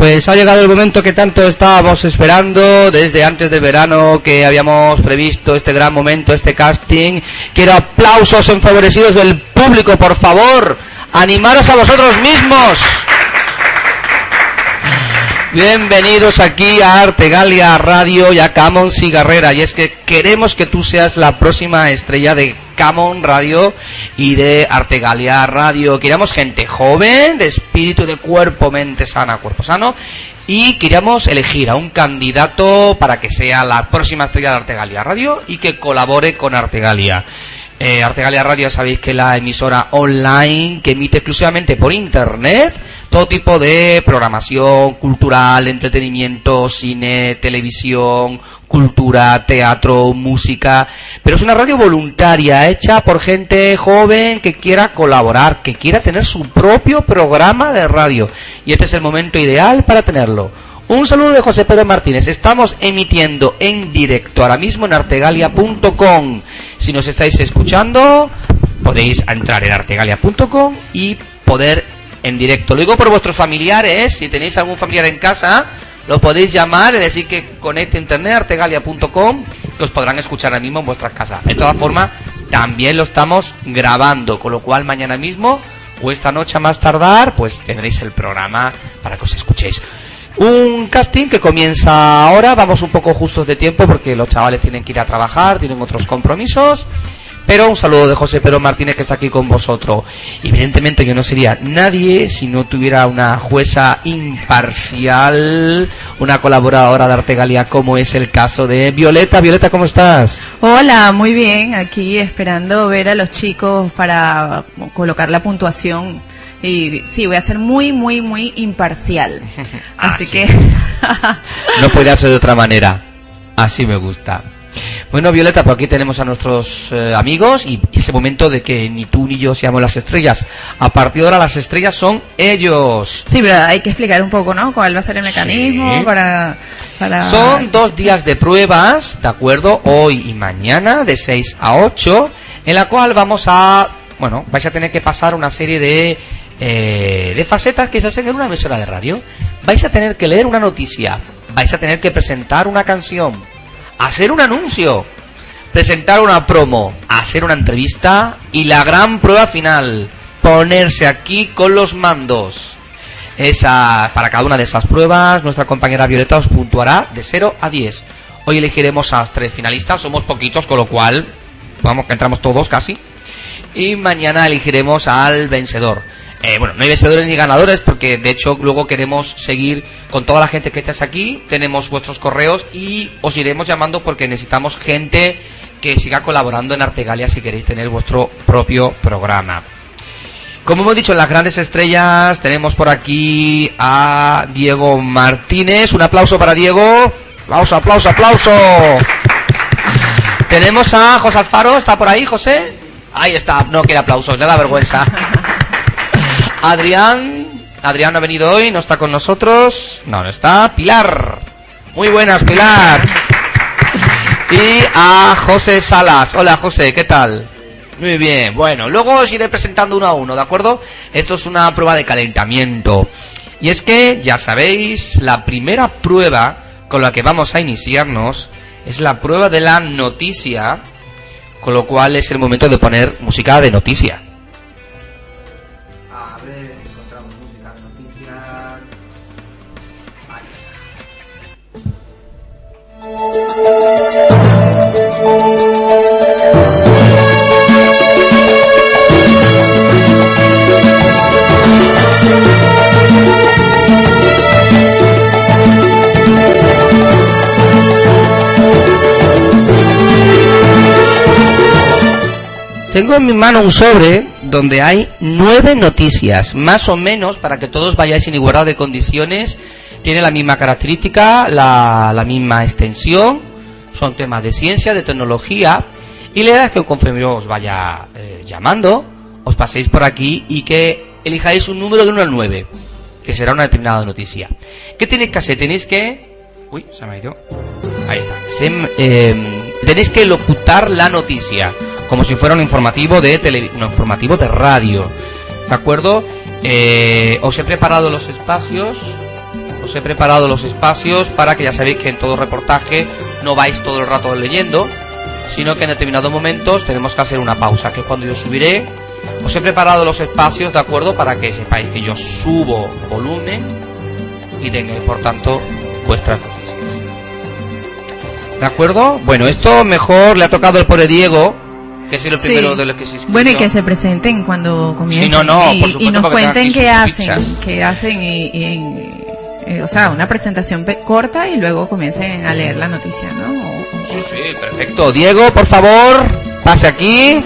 Pues ha llegado el momento que tanto estábamos esperando desde antes de verano que habíamos previsto este gran momento, este casting. Quiero aplausos enfavorecidos del público, por favor. Animaros a vosotros mismos. Bienvenidos aquí a Artegalia Radio y a Camon Cigarrera. Y es que queremos que tú seas la próxima estrella de Camon Radio y de Artegalia Radio. Queríamos gente joven, de espíritu, de cuerpo, mente sana, cuerpo sano. Y queríamos elegir a un candidato para que sea la próxima estrella de Artegalia Radio y que colabore con Artegalia. Eh, Artegalia Radio sabéis que la emisora online que emite exclusivamente por internet todo tipo de programación cultural, entretenimiento, cine, televisión, cultura, teatro, música, pero es una radio voluntaria, hecha por gente joven que quiera colaborar, que quiera tener su propio programa de radio. Y este es el momento ideal para tenerlo. Un saludo de José Pedro Martínez. Estamos emitiendo en directo ahora mismo en artegalia.com. Si nos estáis escuchando, podéis entrar en artegalia.com y poder en directo. Lo digo por vuestros familiares, si tenéis algún familiar en casa, lo podéis llamar, es decir, que conecte internet, artegalia.com, que os podrán escuchar ahora mismo en vuestras casas. De todas formas, también lo estamos grabando, con lo cual mañana mismo o esta noche a más tardar, pues tendréis el programa para que os escuchéis. Un casting que comienza ahora, vamos un poco justos de tiempo porque los chavales tienen que ir a trabajar, tienen otros compromisos. Pero un saludo de José Pedro Martínez que está aquí con vosotros. Evidentemente yo no sería nadie si no tuviera una jueza imparcial, una colaboradora de Artegalia como es el caso de Violeta. Violeta, ¿cómo estás? Hola, muy bien. Aquí esperando ver a los chicos para colocar la puntuación. Y sí, voy a ser muy, muy, muy imparcial. Así Así. que... No puede ser de otra manera. Así me gusta. Bueno, Violeta, por aquí tenemos a nuestros eh, amigos y ese momento de que ni tú ni yo seamos las estrellas. A partir de ahora las estrellas son ellos. Sí, pero hay que explicar un poco, ¿no? ¿Cuál va a ser el mecanismo Sí. para, para... Son dos días de pruebas, ¿de acuerdo? Hoy y mañana, de 6 a 8, en la cual vamos a, bueno, vais a tener que pasar una serie de, eh, de facetas que se hacen en una emisora de radio. Vais a tener que leer una noticia, vais a tener que presentar una canción, hacer un anuncio, presentar una promo, hacer una entrevista y la gran prueba final, ponerse aquí con los mandos. Esa, para cada una de esas pruebas, nuestra compañera Violeta os puntuará de 0 a 10. Hoy elegiremos a tres finalistas, somos poquitos, con lo cual, vamos, que entramos todos casi. Y mañana elegiremos al vencedor. Eh, bueno, no hay vencedores ni ganadores porque de hecho luego queremos seguir con toda la gente que estáis aquí, tenemos vuestros correos y os iremos llamando porque necesitamos gente que siga colaborando en Artegalia si queréis tener vuestro propio programa. Como hemos dicho, en las grandes estrellas tenemos por aquí a Diego Martínez. Un aplauso para Diego. Aplauso, aplauso, aplauso. Tenemos a José Alfaro. ¿Está por ahí, José? Ahí está. No quiere aplausos, le da vergüenza. Adrián. Adrián ha venido hoy, no está con nosotros. No, no está. Pilar. Muy buenas, Pilar. Y a José Salas. Hola, José, ¿qué tal? Muy bien, bueno, luego os iré presentando uno a uno, ¿de acuerdo? Esto es una prueba de calentamiento. Y es que, ya sabéis, la primera prueba con la que vamos a iniciarnos es la prueba de la noticia, con lo cual es el momento de poner música de noticia. Tengo en mi mano un sobre donde hay nueve noticias, más o menos para que todos vayáis en igualdad de condiciones. Tiene la misma característica, la, la misma extensión, son temas de ciencia, de tecnología, y la idea es que conforme os vaya eh, llamando, os paséis por aquí y que elijáis un número de 1 al 9, que será una determinada noticia. ¿Qué tenéis que hacer? Tenéis que... Uy, se me ha ido. Ahí está. Se- eh, tenéis que locutar la noticia, como si fuera un informativo de tele, un informativo de radio. ¿De acuerdo? Eh, os he preparado los espacios. Os he preparado los espacios para que ya sabéis que en todo reportaje no vais todo el rato leyendo, sino que en determinados momentos tenemos que hacer una pausa, que es cuando yo subiré. Os he preparado los espacios, ¿de acuerdo? Para que sepáis que yo subo volumen y tengáis, por tanto, noticias. ¿De acuerdo? Bueno, esto mejor le ha tocado el pobre Diego, que es el Sí. primero de los que se inscribió. Bueno, y que se presenten cuando comiencen. no, no, y, por supuesto, y nos cuenten qué hacen, qué hacen y, y- eh, o sea, una presentación corta y luego comiencen a leer la noticia, ¿no? O- o- Sí, sí, perfecto. Diego, por favor, pase aquí.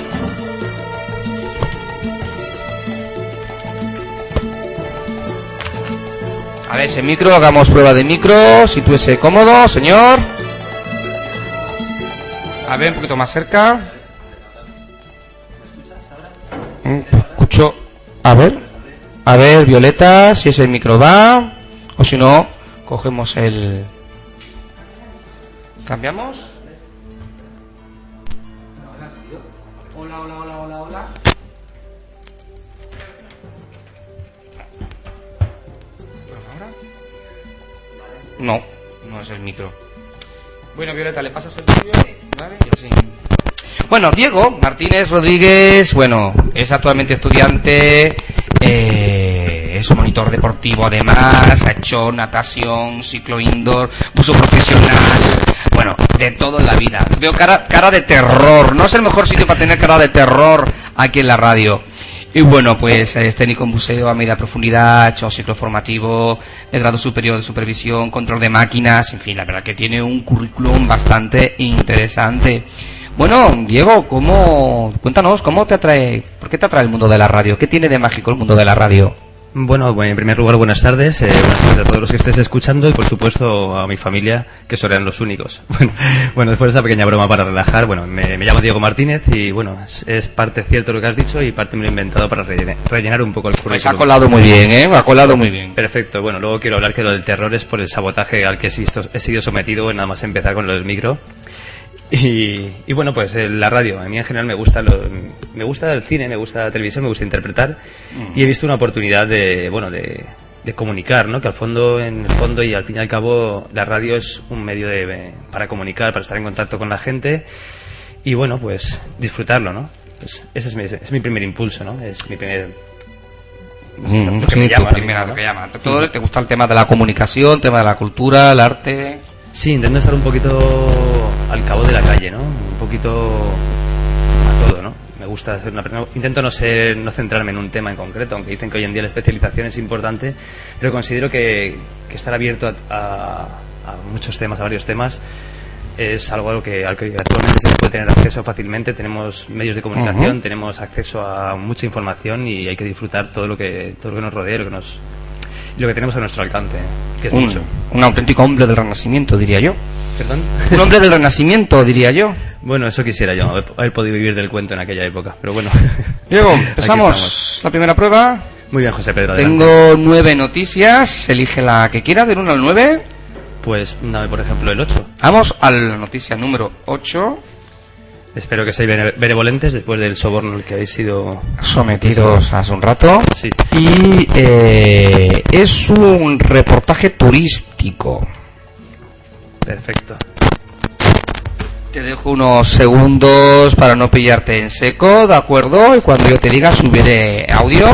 A ver, ese micro, hagamos prueba de micro. Sitúese cómodo, señor. A ver, un poquito más cerca. Escucho. A ver. A ver, Violeta, si ese micro va. O si no, cogemos el. ¿Cambiamos? Hola, hola, hola, hola, hola. No, no es el micro. Bueno, Violeta, ¿le pasas el tuyo? Vale, y así. Bueno, Diego Martínez Rodríguez, bueno, es actualmente estudiante, eh, es monitor deportivo además, ha hecho natación, ciclo indoor, uso profesional, bueno, de todo en la vida. Veo cara, cara de terror, no es el mejor sitio para tener cara de terror aquí en la radio. Y bueno, pues es técnico en buceo a media profundidad, hecho ciclo formativo, de grado superior de supervisión, control de máquinas, en fin, la verdad que tiene un currículum bastante interesante. Bueno, Diego, ¿cómo, cuéntanos, cómo te atrae, por qué te atrae el mundo de la radio? ¿Qué tiene de mágico el mundo de la radio? Bueno, bueno, en primer lugar, buenas tardes. eh, buenas tardes a todos los que estés escuchando y, por supuesto, a mi familia, que serán los únicos. Bueno, bueno, después de esta pequeña broma para relajar, bueno, me, me llamo Diego Martínez y, bueno, es, es parte cierto lo que has dicho y parte me lo he inventado para rellenar un poco el Pues currículum. ha colado muy bien, ¿eh? Ha colado muy bien. Perfecto, bueno, luego quiero hablar que lo del terror es por el sabotaje al que he sido, he sido sometido en nada más empezar con lo del micro. Y, y bueno, pues eh, la radio, a mí en general me gusta, lo- me gusta el cine, me gusta la televisión, me gusta interpretar y he visto una oportunidad de, bueno, de, de comunicar, ¿no? Que al fondo, en el fondo y al fin y al cabo, la radio es un medio de, para comunicar, para estar en contacto con la gente y bueno, pues disfrutarlo, ¿no? Pues ese es mi, es mi primer impulso, ¿no? Es mi primer... Mm, lo que sí, me tu llama ahora primera, mismo, lo ¿no? que llama. Todo te gusta el tema de la comunicación, tema de la cultura, el arte. Sí, intento estar un poquito al cabo de la calle, ¿no? Un poquito a todo, ¿no? Me gusta ser una persona... Intento no ser, no centrarme en un tema en concreto, aunque dicen que hoy en día la especialización es importante, pero considero que, que estar abierto a, a- a muchos temas, a varios temas, es algo a lo que, al que actualmente se puede tener acceso fácilmente. Tenemos medios de comunicación, tenemos acceso a mucha información y hay que disfrutar todo lo que, todo lo que nos rodea, lo que nos, lo que tenemos a nuestro alcance, que es un, mucho. un auténtico hombre del renacimiento, diría yo. ¿Perdón? Un hombre del renacimiento, diría yo. Bueno, eso quisiera yo, haber, podido vivir del cuento en aquella época, pero bueno. Diego, empezamos la primera prueba. Muy bien, José Pedro. adelante. Tengo nueve noticias, elige la que quiera, del 1 al 9. Pues dame, por ejemplo, el 8. Vamos a la noticia número 8. Espero que seáis bene- benevolentes después del soborno al que habéis sido... Sometidos hace un rato. Sí. Y eh, es un reportaje turístico. Perfecto. Te dejo unos segundos para no pillarte en seco, ¿de acuerdo? Y cuando yo te diga subiré audio.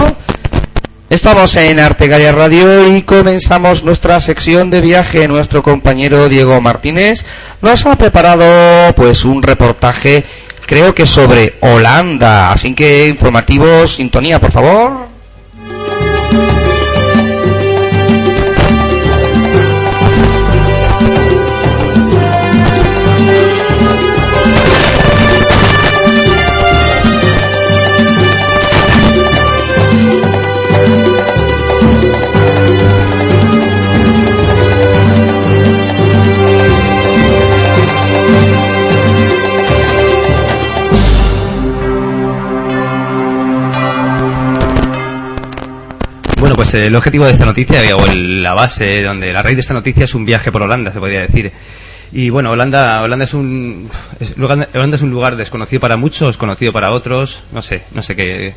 Estamos en Artegalia Radio y comenzamos nuestra sección de viaje. Nuestro compañero Diego Martínez nos ha preparado pues un reportaje creo que sobre Holanda. Así que informativo, sintonía, por favor. Pues el objetivo de esta noticia, o la base, donde la raíz de esta noticia es un viaje por Holanda, se podría decir. Y bueno, Holanda, Holanda es un Holanda es un lugar desconocido para muchos, conocido para otros, no sé, no sé qué.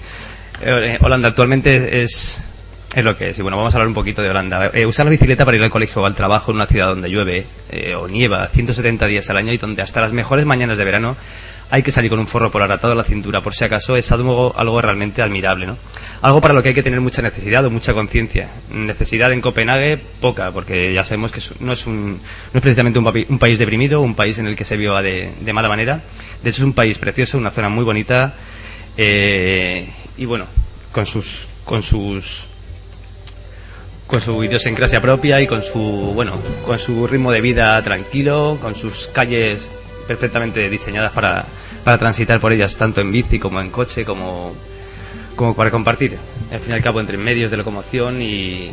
Eh, Holanda actualmente es es lo que es. Y bueno, vamos a hablar un poquito de Holanda. Eh, usar la bicicleta para ir al colegio o al trabajo en una ciudad donde llueve eh, o nieva 170 días al año y donde hasta las mejores mañanas de verano hay que salir con un forro polar atado a la cintura, por si acaso, es algo, algo realmente admirable, ¿no? Algo para lo que hay que tener mucha necesidad o mucha conciencia. Necesidad en Copenhague, poca, porque ya sabemos que no es, un, no es precisamente un, país deprimido, un país en el que se viva de, de, mala manera. De hecho, es un país precioso, una zona muy bonita, eh, y bueno, con sus, con sus con su idiosincrasia propia y con su bueno con su ritmo de vida tranquilo con sus calles perfectamente diseñadas para, para transitar por ellas, tanto en bici como en coche, como, como para compartir, al fin y al cabo, entre medios de locomoción y,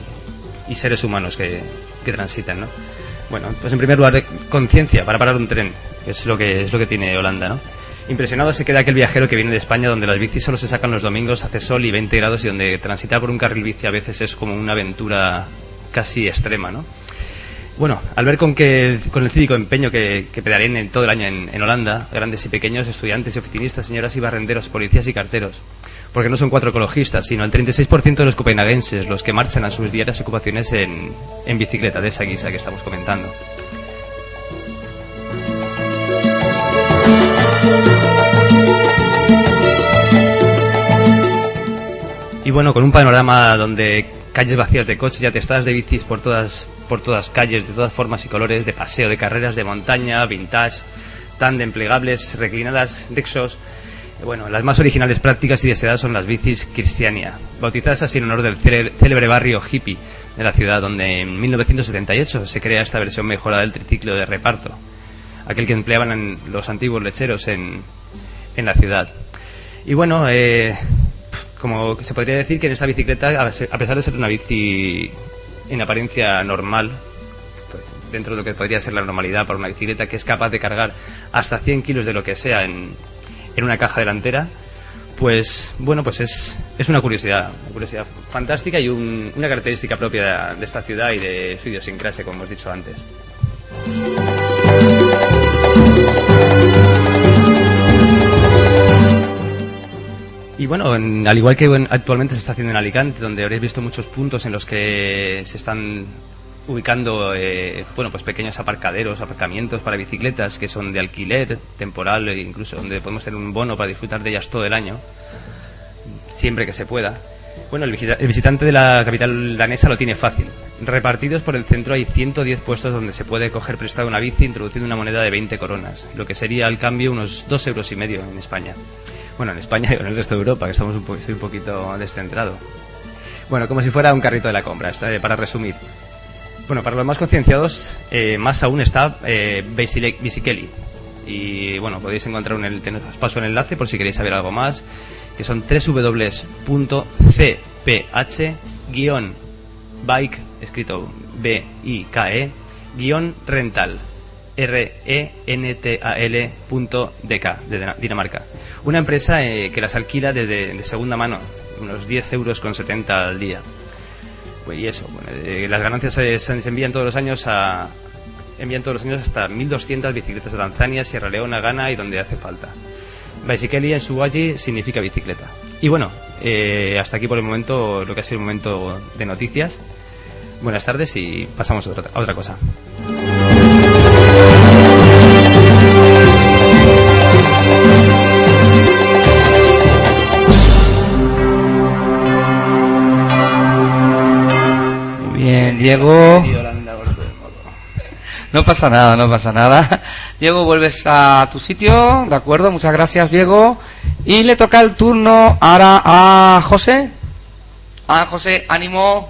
y seres humanos que, que transitan, ¿no? Bueno, pues en primer lugar, conciencia para parar un tren, que es lo que, es lo que tiene Holanda, ¿no? Impresionado se queda aquel viajero que viene de España donde las bicis solo se sacan los domingos, hace sol y 20 grados y donde transitar por un carril bici a veces es como una aventura casi extrema, ¿no? Bueno, al ver con, que, con el cívico empeño que, que en todo el año en, Holanda, grandes y pequeños, estudiantes y oficinistas, señoras y barrenderos, policías y carteros, porque no son cuatro ecologistas, sino el 36% de los copenhaguenses los que marchan a sus diarias ocupaciones en, en bicicleta, de esa guisa que estamos comentando. Y bueno, con un panorama donde calles vacías de coches y atestadas de bicis por todas por todas calles, de todas formas y colores, de paseo, de carreras de montaña, vintage, tándem, plegables, reclinadas, rixos. Bueno, las más originales prácticas y deseadas son las bicis Cristiania, bautizadas así en honor del célebre barrio hippie de la ciudad, donde en 1978 se crea esta versión mejorada del triciclo de reparto, aquel que empleaban los antiguos lecheros en, en la ciudad. Y bueno, eh, como se podría decir que en esta bicicleta, a pesar de ser una bici en apariencia normal, pues dentro de lo que podría ser la normalidad para una bicicleta que es capaz de cargar hasta 100 kilos de lo que sea en, en una caja delantera, pues bueno, pues es, es una curiosidad, una curiosidad fantástica y una característica propia de, esta ciudad y de su idiosincrasia, como hemos dicho antes. Y bueno, al igual que actualmente se está haciendo en Alicante, donde habréis visto muchos puntos en los que se están ubicando eh, bueno pues pequeños aparcaderos, aparcamientos para bicicletas que son de alquiler temporal e incluso donde podemos tener un bono para disfrutar de ellas todo el año, siempre que se pueda. Bueno, el, visitante de la capital danesa lo tiene fácil. Repartidos por el centro hay 110 puestos donde se puede coger prestado una bici introduciendo una moneda de 20 coronas, lo que sería al cambio unos 2 euros y medio en España. Bueno, en España y en el resto de Europa, que estamos un, un poquito descentrado. Bueno, como si fuera un carrito de la compra, eh, para resumir. Bueno, para los más concienciados, eh, más aún está eh. Y bueno, podéis encontrar un, el, os paso el enlace por si queréis saber algo más, que son www.cph-bike, escrito B-I-K-E, guion rental, R-E-N-T-A-L.dk, de Dinamarca. Una empresa eh, que las alquila desde de segunda mano, unos 10 euros con 70 al día. Pues y eso, eh, las ganancias se, envían todos los años a envían todos los años hasta 1.200 bicicletas a Tanzania, Sierra Leona, Ghana y donde hace falta. Bicycle en su allí significa bicicleta. Y bueno, eh, hasta aquí por el momento lo que ha sido el momento de noticias. Buenas tardes y pasamos a otra, a otra cosa. Bien, Diego. No pasa nada, no pasa nada. Diego, vuelves a tu sitio, ¿de acuerdo? Muchas gracias, Diego. Y le toca el turno ahora a José. A José, ánimo.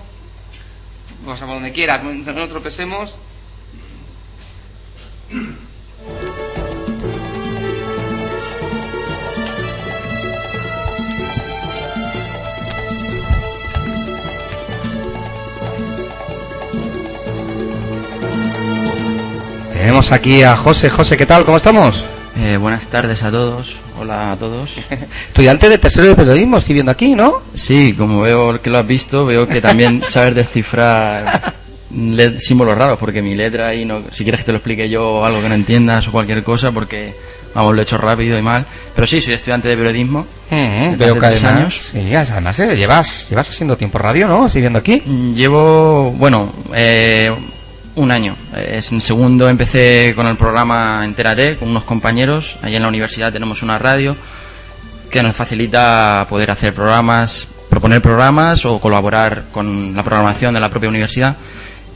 Vamos a donde quiera, no, no tropecemos. Tenemos aquí a José. José, ¿qué tal? ¿Cómo estamos? Eh, buenas tardes a todos. Hola a todos. Estudiante de tercero de periodismo, estoy viendo aquí, ¿no? Sí, como veo que lo has visto, veo que también sabes descifrar símbolos raros, porque mi letra ahí, no, si quieres que te lo explique yo algo que no entiendas o cualquier cosa, porque vamos, lo he hecho rápido y mal. Pero sí, soy estudiante de periodismo. Mm, Desde veo que además, años. sí, además eh, llevas, llevas haciendo tiempo radio, ¿no? Estoy viendo aquí. Llevo, bueno, eh, un año. Es en segundo empecé con el programa Entérate con unos compañeros. Allí en la universidad tenemos una radio que nos facilita poder hacer programas, proponer programas o colaborar con la programación de la propia universidad.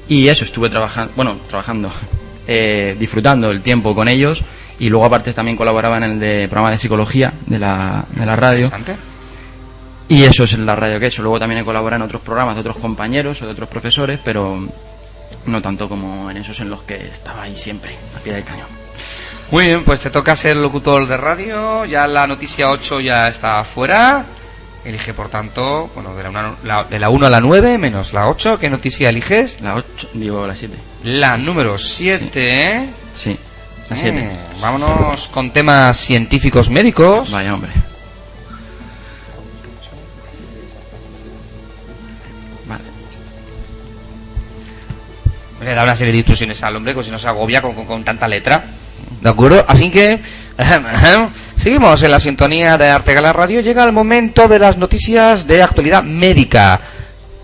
Y eso, estuve trabajando, bueno, trabajando, eh, disfrutando el tiempo con ellos. Y luego aparte también colaboraba en el de programa de psicología de la, de la radio. Y eso es la radio que he hecho. Luego también he colaborado en otros programas de otros compañeros o de otros profesores, pero no tanto como en esos en los que estaba ahí siempre, a pie del cañón. Muy bien, pues te toca ser locutor de radio. Ya la noticia 8 ya está fuera. Elige, por tanto, bueno, de la, una- la- de la 1 a la 9 menos la 8. ¿Qué noticia eliges? La 8, digo la 7. La número 7, ¿eh? Sí, la 7. Mm, vámonos con temas científicos médicos. Vaya hombre. Le da una serie de instrucciones al hombre, pues si no se agobia con, con- con tanta letra. ¿De acuerdo? Así que seguimos en la sintonía de Artegala Radio. Llega el momento de las noticias de actualidad médica.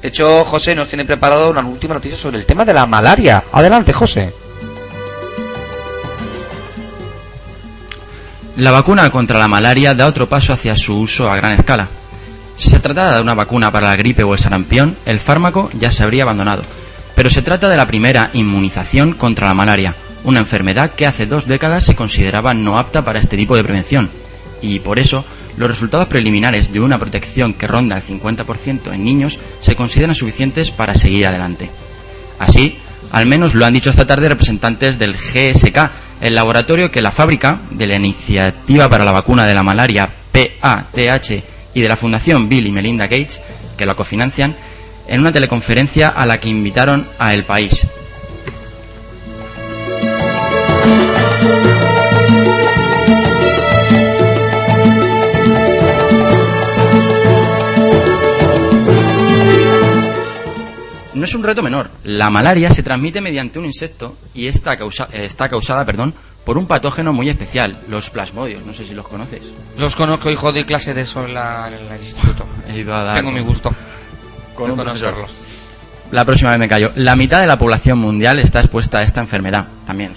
De hecho, José nos tiene preparado una última noticia sobre el tema de la malaria. Adelante, José. La vacuna contra la malaria da otro paso hacia su uso a gran escala. Si se tratara de una vacuna para la gripe o el sarampión, el fármaco ya se habría abandonado. Pero se trata de la primera inmunización contra la malaria, una enfermedad que hace dos décadas se consideraba no apta para este tipo de prevención. Y por eso, los resultados preliminares de una protección que ronda el 50% en niños se consideran suficientes para seguir adelante. Así, al menos lo han dicho esta tarde representantes del GSK, el laboratorio que la fábrica de la Iniciativa para la Vacuna de la Malaria PATH y de la Fundación Bill y Melinda Gates, que la cofinancian, en una teleconferencia a la que invitaron a El País. No es un reto menor. La malaria se transmite mediante un insecto y está, causa- está causada perdón, por un patógeno muy especial, los plasmodios. No sé si los conoces. Los conozco, hijo de clase de eso en, la- en el instituto. He ido a dar Tengo mi gusto. Con de un profesor. conocerlos. La próxima vez me callo. La mitad de la población mundial está expuesta a esta enfermedad. También.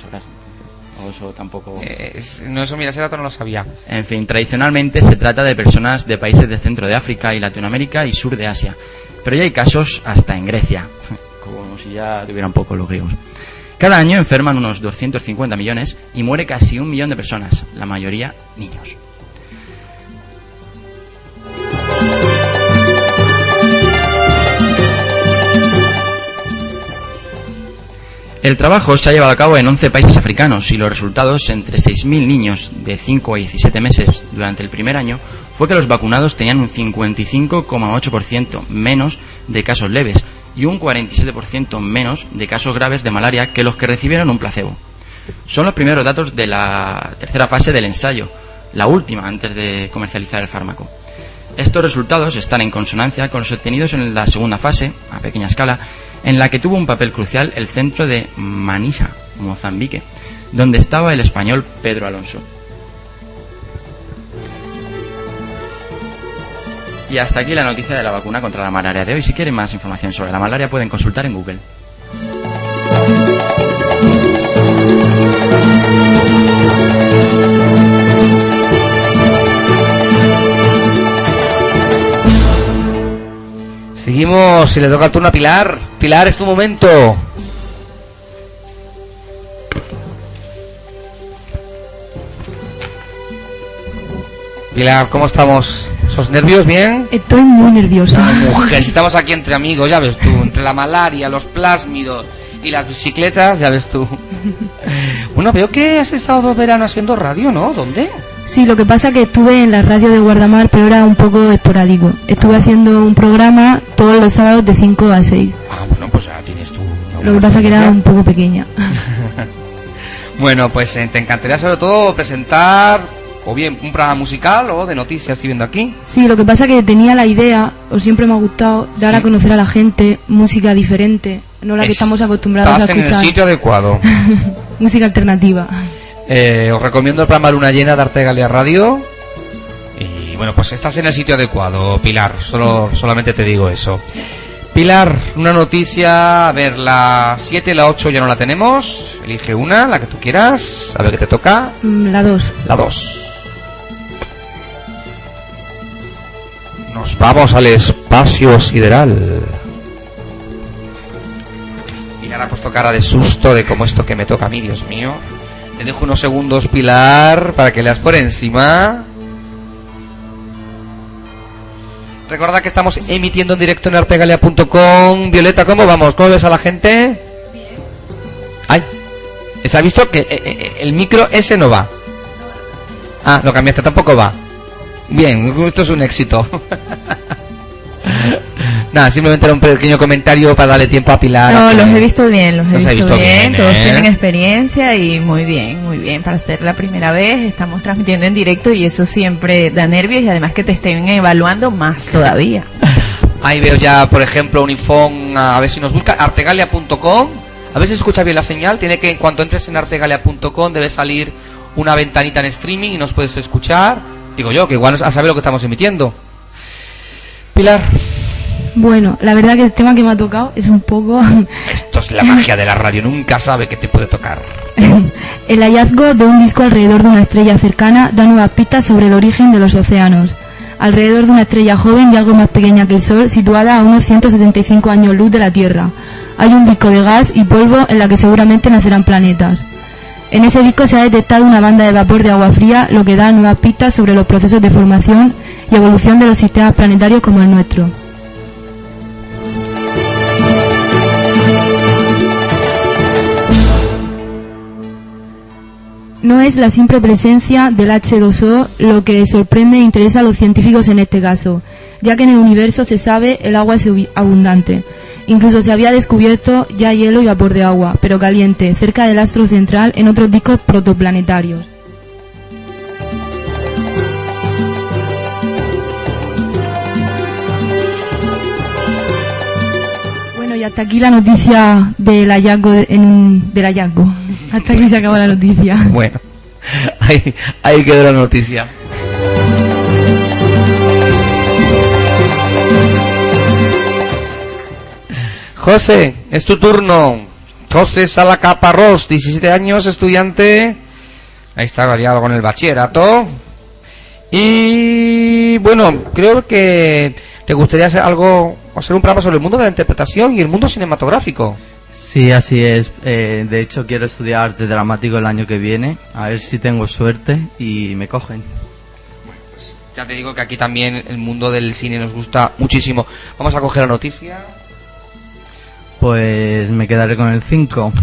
O eso tampoco. Eh, no, eso, mira, ese dato no lo sabía. En fin, tradicionalmente se trata de personas de países del centro de África y Latinoamérica y sur de Asia. Pero ya hay casos hasta en Grecia. Como si ya tuvieran poco los griegos. Cada año enferman unos 250 millones y muere casi un millón de personas, la mayoría niños. El trabajo se ha llevado a cabo en 11 países africanos y los resultados entre 6.000 niños de 5 a 17 meses durante el primer año fue que los vacunados tenían un 55,8% menos de casos leves y un 47% menos de casos graves de malaria que los que recibieron un placebo. Son los primeros datos de la tercera fase del ensayo, la última antes de comercializar el fármaco. Estos resultados están en consonancia con los obtenidos en la segunda fase, a pequeña escala, en la que tuvo un papel crucial el centro de Manisha, Mozambique, donde estaba el español Pedro Alonso. Y hasta aquí la noticia de la vacuna contra la malaria de hoy. Si quieren más información sobre la malaria pueden consultar en Google. Seguimos y le toca el turno a Pilar. Pilar, es tu momento. Pilar, ¿cómo estamos? ¿Sos nervios bien? Estoy muy nerviosa. Ay, mujer, si estamos aquí entre amigos, ya ves tú, entre la malaria, los plásmidos y las bicicletas, ya ves tú. Bueno, veo que has estado dos veranos haciendo radio, ¿no? ¿Dónde? Sí, lo que pasa que estuve en la radio de Guardamar, pero era un poco esporádico. Estuve haciendo un programa todos los sábados de 5 a 6. Ah, bueno, pues ya tienes tú. Lo que pasa que era un poco pequeña. Bueno, pues eh, te encantaría sobre todo presentar o bien un programa musical o de noticias, estoy viendo aquí. Sí, lo que pasa que tenía la idea, o siempre me ha gustado, dar Sí. a conocer a la gente música diferente, no la que estamos acostumbrados a Estás en el escuchar. sitio adecuado. música alternativa. Eh, os recomiendo el programa Luna Llena de Arte Galia Radio. Y bueno, pues estás en el sitio adecuado, Pilar. Solo, solamente te digo eso. Pilar, una noticia. A ver, la 7 y la 8 ya no la tenemos. Elige una, la que tú quieras. A ver qué te toca. Mm, La 2. La 2. Nos vamos al espacio sideral. Pilar ha puesto cara de susto de cómo esto que me toca a mí, Dios mío. Te dejo unos segundos, Pilar, para que leas por encima. Recuerda que estamos emitiendo en directo en arpegalia.com. Violeta, ¿cómo vamos? ¿Cómo ves a la gente? Ay, ¿se ha visto que eh, eh, el micro ese no va? Ah, lo cambiaste, tampoco va. Bien, esto es un éxito. Nada, simplemente era un pequeño comentario para darle tiempo a Pilar. No, a los he visto bien, los he, Los he visto, visto bien, bien, todos ¿eh? tienen experiencia y muy bien, muy bien. Para ser la primera vez estamos transmitiendo en directo y eso siempre da nervios y además que te estén evaluando más todavía. Ahí veo ya, por ejemplo, un iPhone, a ver si nos busca, artegalia.com. A ver si escucha bien la señal. Tiene que, en cuanto entres en artegalia.com, debe salir una ventanita en streaming y nos puedes escuchar. Digo yo, que igual a saber lo que estamos emitiendo. Pilar, Bueno, la verdad que el tema que me ha tocado es un poco esto es la magia de la radio. Nunca sabe que te puede tocar. el hallazgo de un disco alrededor de una estrella cercana da nuevas pistas sobre el origen de los océanos. Alrededor de una estrella joven y algo más pequeña que el Sol, situada a unos 175 años luz de la Tierra, hay un disco de gas y polvo en la que seguramente nacerán planetas. En ese disco se ha detectado una banda de vapor de agua fría, lo que da nuevas pistas sobre los procesos de formación y evolución de los sistemas planetarios como el nuestro. No es la simple presencia del H2O lo que sorprende e interesa a los científicos en este caso, ya que en el universo se sabe el agua es abundante. Incluso se había descubierto ya hielo y vapor de agua, pero caliente, cerca del astro central en otros discos protoplanetarios. Y hasta aquí la noticia del hallazgo, de- en del hallazgo. Hasta aquí se acaba la noticia. Bueno, ahí, quedó la noticia. José, es tu turno. José Salacaparrós, 17 años, estudiante. Ahí está, variado con el bachillerato. Y bueno, creo que te gustaría hacer algo, hacer un programa sobre el mundo de la interpretación y el mundo cinematográfico. Sí, así es. Eh, de hecho, quiero estudiar arte dramático el año que viene. A ver si tengo suerte y me cogen. Ya te digo que aquí también el mundo del cine nos gusta muchísimo. Vamos a coger la noticia. Pues me quedaré con el 5.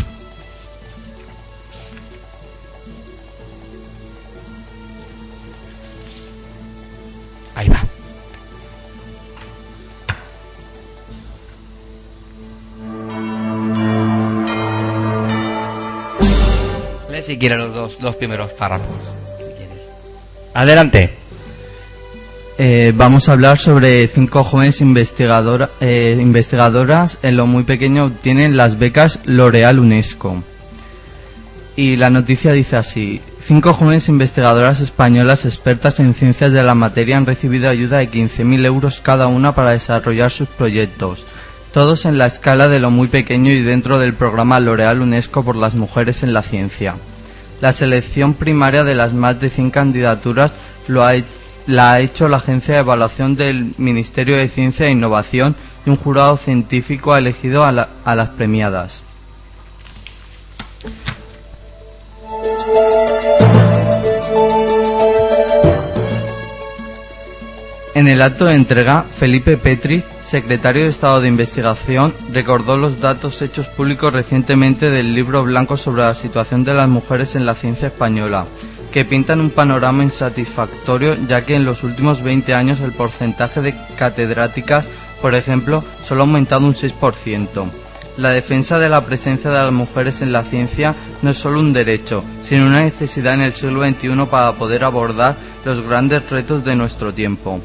Si quieres los dos, los primeros párrafos. si quieres. Adelante. Eh, vamos a hablar sobre cinco jóvenes investigadora- eh, investigadoras en lo muy pequeño obtienen las becas L'Oreal UNESCO. Y la noticia dice así, cinco jóvenes investigadoras españolas expertas en ciencias de la materia han recibido ayuda de 15.000 euros cada una para desarrollar sus proyectos, todos en la escala de lo muy pequeño y dentro del programa L'Oreal UNESCO por las mujeres en la ciencia. La selección primaria de las más de 100 candidaturas lo ha, la ha hecho la Agencia de Evaluación del Ministerio de Ciencia e Innovación y un jurado científico ha elegido a las premiadas. En el acto de entrega, Felipe Petri, secretario de Estado de Investigación, recordó los datos hechos públicos recientemente del libro blanco sobre la situación de las mujeres en la ciencia española, que pintan un panorama insatisfactorio ya que en los últimos 20 años el porcentaje de catedráticas, por ejemplo, solo ha aumentado un 6%. La defensa de la presencia de las mujeres en la ciencia no es solo un derecho, sino una necesidad en el siglo XXI para poder abordar los grandes retos de nuestro tiempo.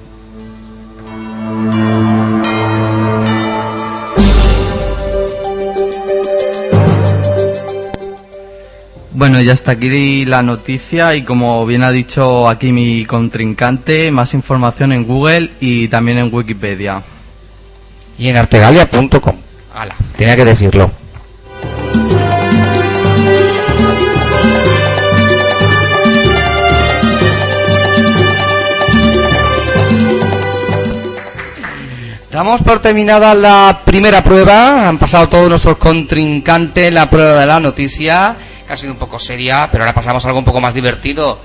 Bueno, ya está aquí la noticia y como bien ha dicho aquí mi contrincante, más información en Google y también en Wikipedia. Y en artegalia.com. Ala, tenía que decirlo. Damos por terminada la primera prueba. Han pasado todos nuestros contrincantes la prueba de la noticia, que ha sido un poco seria, pero ahora pasamos a algo un poco más divertido.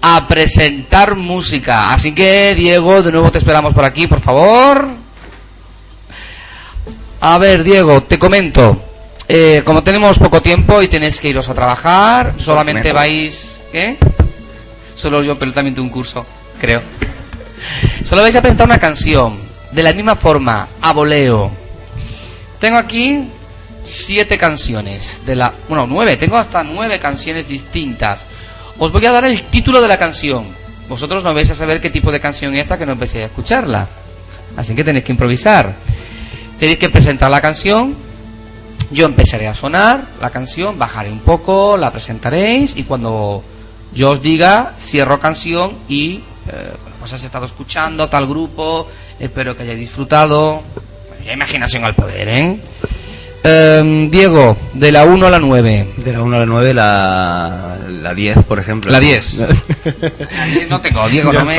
A presentar música. Así que, Diego, de nuevo te esperamos por aquí, por favor. A ver, Diego, te comento. Eh, como tenemos poco tiempo y tenéis que iros a trabajar, solamente vais... ¿Qué? Solo yo, pero también tengo un curso, creo. Solo vais a presentar una canción, de la misma forma, a voleo. Tengo aquí siete canciones, de la... Bueno, nueve, tengo hasta nueve canciones distintas. Os voy a dar el título de la canción. Vosotros no vais a saber qué tipo de canción es esta que no empecé a escucharla. Así que tenéis que improvisar. Tenéis que presentar la canción. Yo empezaré a sonar la canción, bajaré un poco, la presentaréis y cuando yo os diga, cierro canción y eh, pues has estado escuchando tal grupo, espero que hayáis disfrutado. Ya imaginación al poder, ¿eh? Em, Diego, de la 1 a la 9. De la 1 a la 9, la, la 10, por ejemplo. La 10. No tengo, Diego, no me...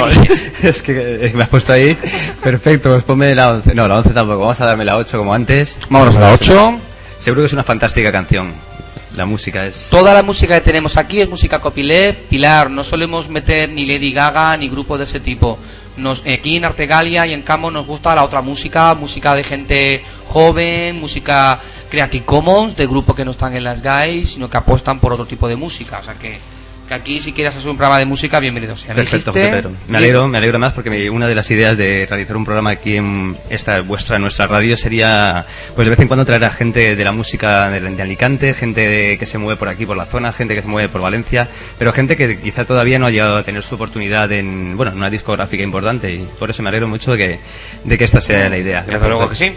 Es que eh, me has puesto ahí. Perfecto, pues ponme la 11. No, la 11 tampoco. Vamos a darme la 8 como antes. Vámonos a la 8. Seguro que es una fantástica canción. La música es... Toda la música que tenemos aquí es música copyleft, Pilar. No solemos meter ni Lady Gaga ni grupos de ese tipo. Nos, aquí en Artegalia y en Camo nos gusta la otra música, música de gente joven, música Creative Commons, de grupos que no están en las GAIs, sino que apuestan por otro tipo de música. O sea que, que aquí si quieres hacer un programa de música, bienvenido sea. ¿Me Perfecto, dijiste? José Pedro. Me alegro, me alegro más porque me- una de las ideas de realizar un programa aquí en esta vuestra nuestra radio sería, pues de vez en cuando traer a gente de la música de, de Alicante, gente de- que se mueve por aquí por la zona, gente que se mueve por Valencia, pero gente que quizá todavía no ha llegado a tener su oportunidad en, bueno, en una discográfica importante y por eso me alegro mucho de que, de que esta sea la idea. Desde luego que sí.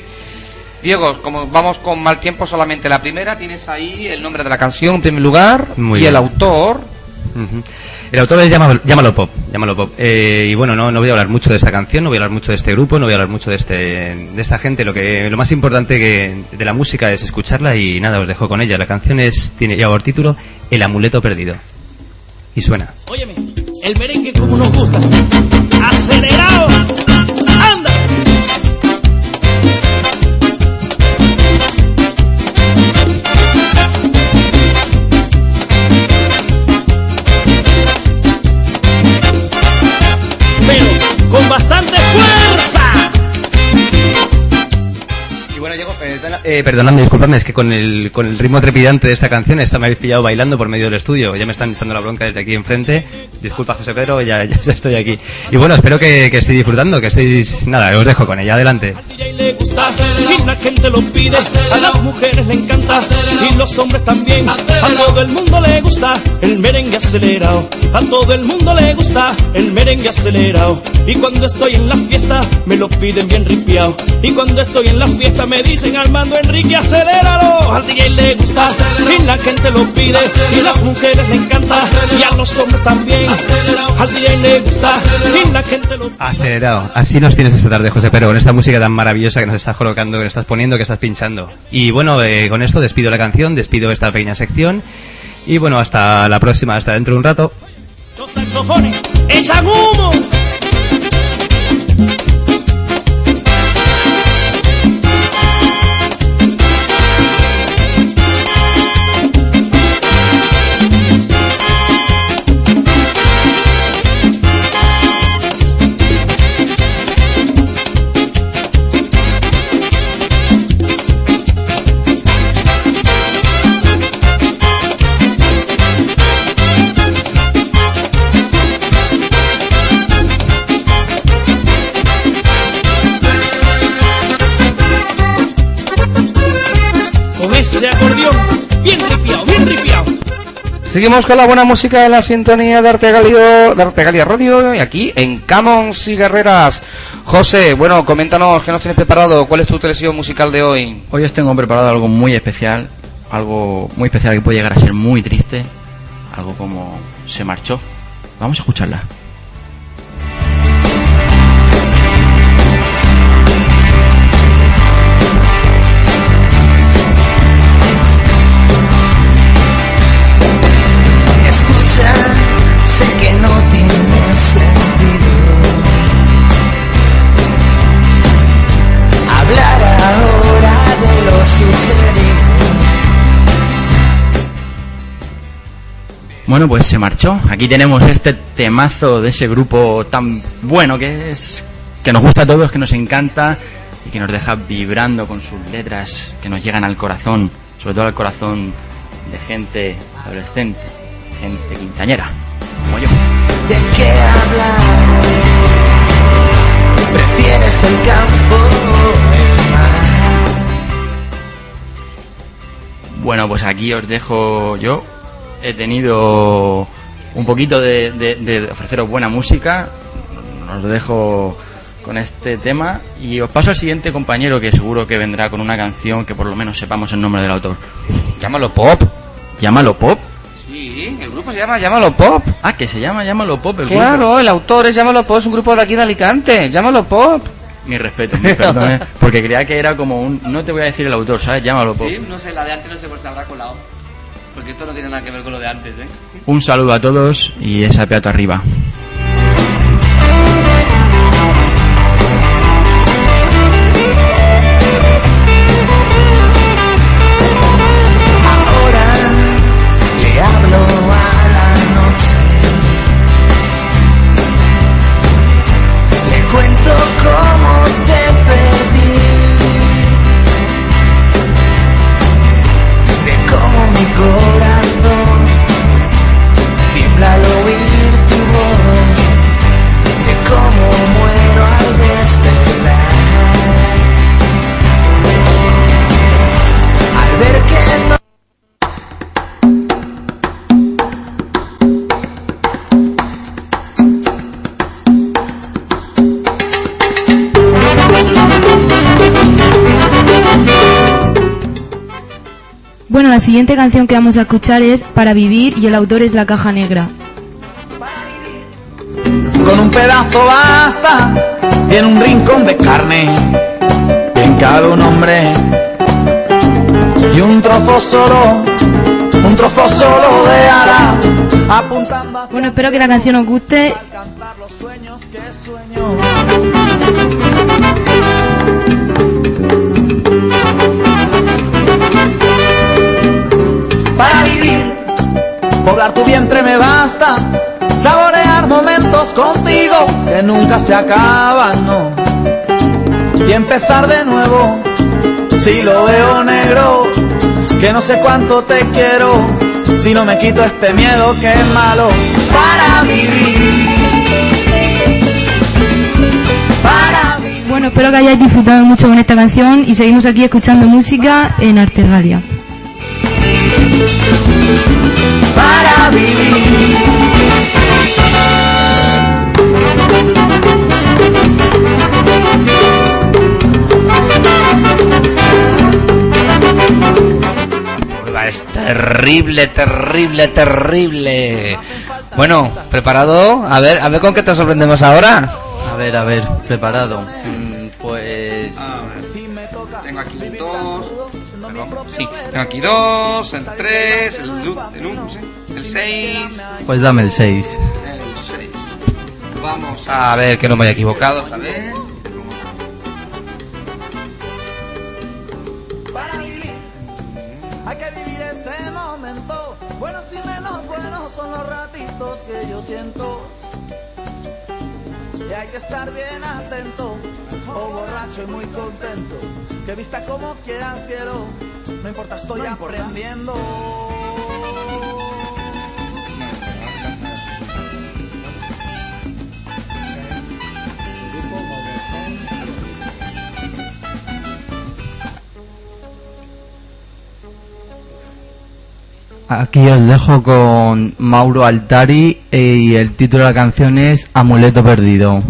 Diego, como vamos con mal tiempo, solamente la primera, tienes ahí el nombre de la canción en primer lugar Muy y bien. el autor. El autor es Llámalo, Llámalo Pop. Pop. Eh, y bueno, no, no voy a hablar mucho de esta canción, no voy a hablar mucho de este grupo, no voy a hablar mucho de este de esta gente. Lo que lo más importante de la música es escucharla y nada, os dejo con ella. La canción es tiene ya por título El amuleto perdido. Y suena. Óyeme, el merengue como nos gusta. Eh, perdonadme, disculpadme, es que con el, con el ritmo trepidante de esta canción esta me habéis pillado bailando por medio del estudio. Ya me están echando la bronca desde aquí enfrente. Disculpa, José Pedro, ya, ya estoy aquí. Y bueno, espero que, estéis disfrutando, que estéis... Nada, os dejo con ella. Adelante. A las mujeres le encanta y los hombres también. Enrique aceléralo. Al DJ le gusta y la gente lo pide y las mujeres le encanta y a los hombres también. Al DJ le gusta y la gente lo pide. Acelerado. Así nos tienes esta tarde, José Pedro, con esta música tan maravillosa que nos estás colocando, que nos estás poniendo, que estás pinchando. Y bueno, eh, con esto despido la canción, despido esta pequeña sección. Y bueno, hasta la próxima, hasta dentro de un rato. Los saxofones echan humo. Seguimos con la buena música de la sintonía de Artegalio, de Artegalia Radio y aquí en Camons y Guerreras. José, bueno, coméntanos qué nos tienes preparado, cuál es tu televisión musical de hoy. Hoy os tengo preparado algo muy especial, algo muy especial que puede llegar a ser muy triste, algo como se marchó. Vamos a escucharla. Bueno, pues se marchó. Aquí tenemos este temazo de ese grupo tan bueno que es, que nos gusta a todos, que nos encanta y que nos deja vibrando con sus letras que nos llegan al corazón, sobre todo al corazón de gente adolescente, gente quinceañera, como yo. ¿De qué hablar? ¿Prefieres el campo el mar? Bueno, pues aquí os dejo yo. He tenido un poquito de, de- de ofreceros buena música. Os dejo con este tema y os paso al siguiente compañero que seguro que vendrá con una canción que por lo menos sepamos el nombre del autor. Llámalo Pop. ¿Llámalo Pop? Sí, el grupo se llama Llámalo Pop. Ah, que se llama Llámalo Pop el Claro, grupo. el autor es Llámalo Pop, es un grupo de aquí de Alicante. Llámalo Pop. Mi respeto, mis perdones, porque creía que era como un... No te voy a decir el autor, ¿sabes? Llámalo Pop. no sé, la de antes no sé por si habrá colado. Porque esto no tiene nada que ver con lo de antes, ¿eh? Un saludo a todos y esa peato arriba. Siguiente canción que vamos a escuchar es Para Vivir y el autor es La Caja Negra. Con un pedazo basta en un rincón de carne bien cabe un hombre y un trozo solo, un trozo solo de ara apuntando hacia Bueno, espero que la canción os guste. alcanzar los sueños que sueño. Poblar tu vientre me basta, saborear momentos contigo que nunca se acaban, no. Y empezar de nuevo, si lo veo negro, que no sé cuánto te quiero, si no me quito este miedo que es malo. Para vivir. Bueno, espero que hayáis disfrutado mucho con esta canción y seguimos aquí escuchando música en Artegalia. Para vivir. Es terrible, terrible, terrible. Bueno, ¿preparado? A ver, a ver con qué te sorprendemos ahora. A ver, a ver, preparado. Tengo aquí dos, el tres, el, el uno, sí, el seis, Pues dame el 6. el seis. Vamos a ver que no me haya equivocado, a ver. Para vivir, hay que vivir este momento. Buenos y menos buenos son los ratitos que yo siento. Y hay que estar bien atento, o borracho y muy contento. Que vista como quiera el cielo, no importa, estoy aprendiendo. Aquí os dejo con Mauro Altari eh, y el título de la canción es Amuleto Perdido.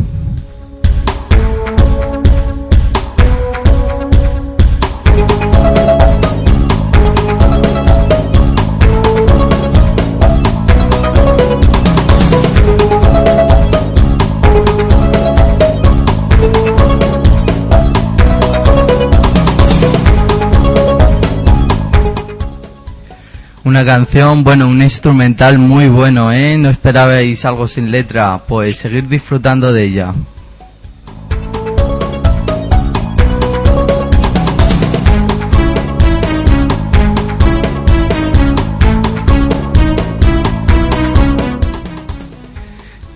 Una canción, bueno, un instrumental muy bueno, ¿eh? No esperabais algo sin letra, pues seguir disfrutando de ella.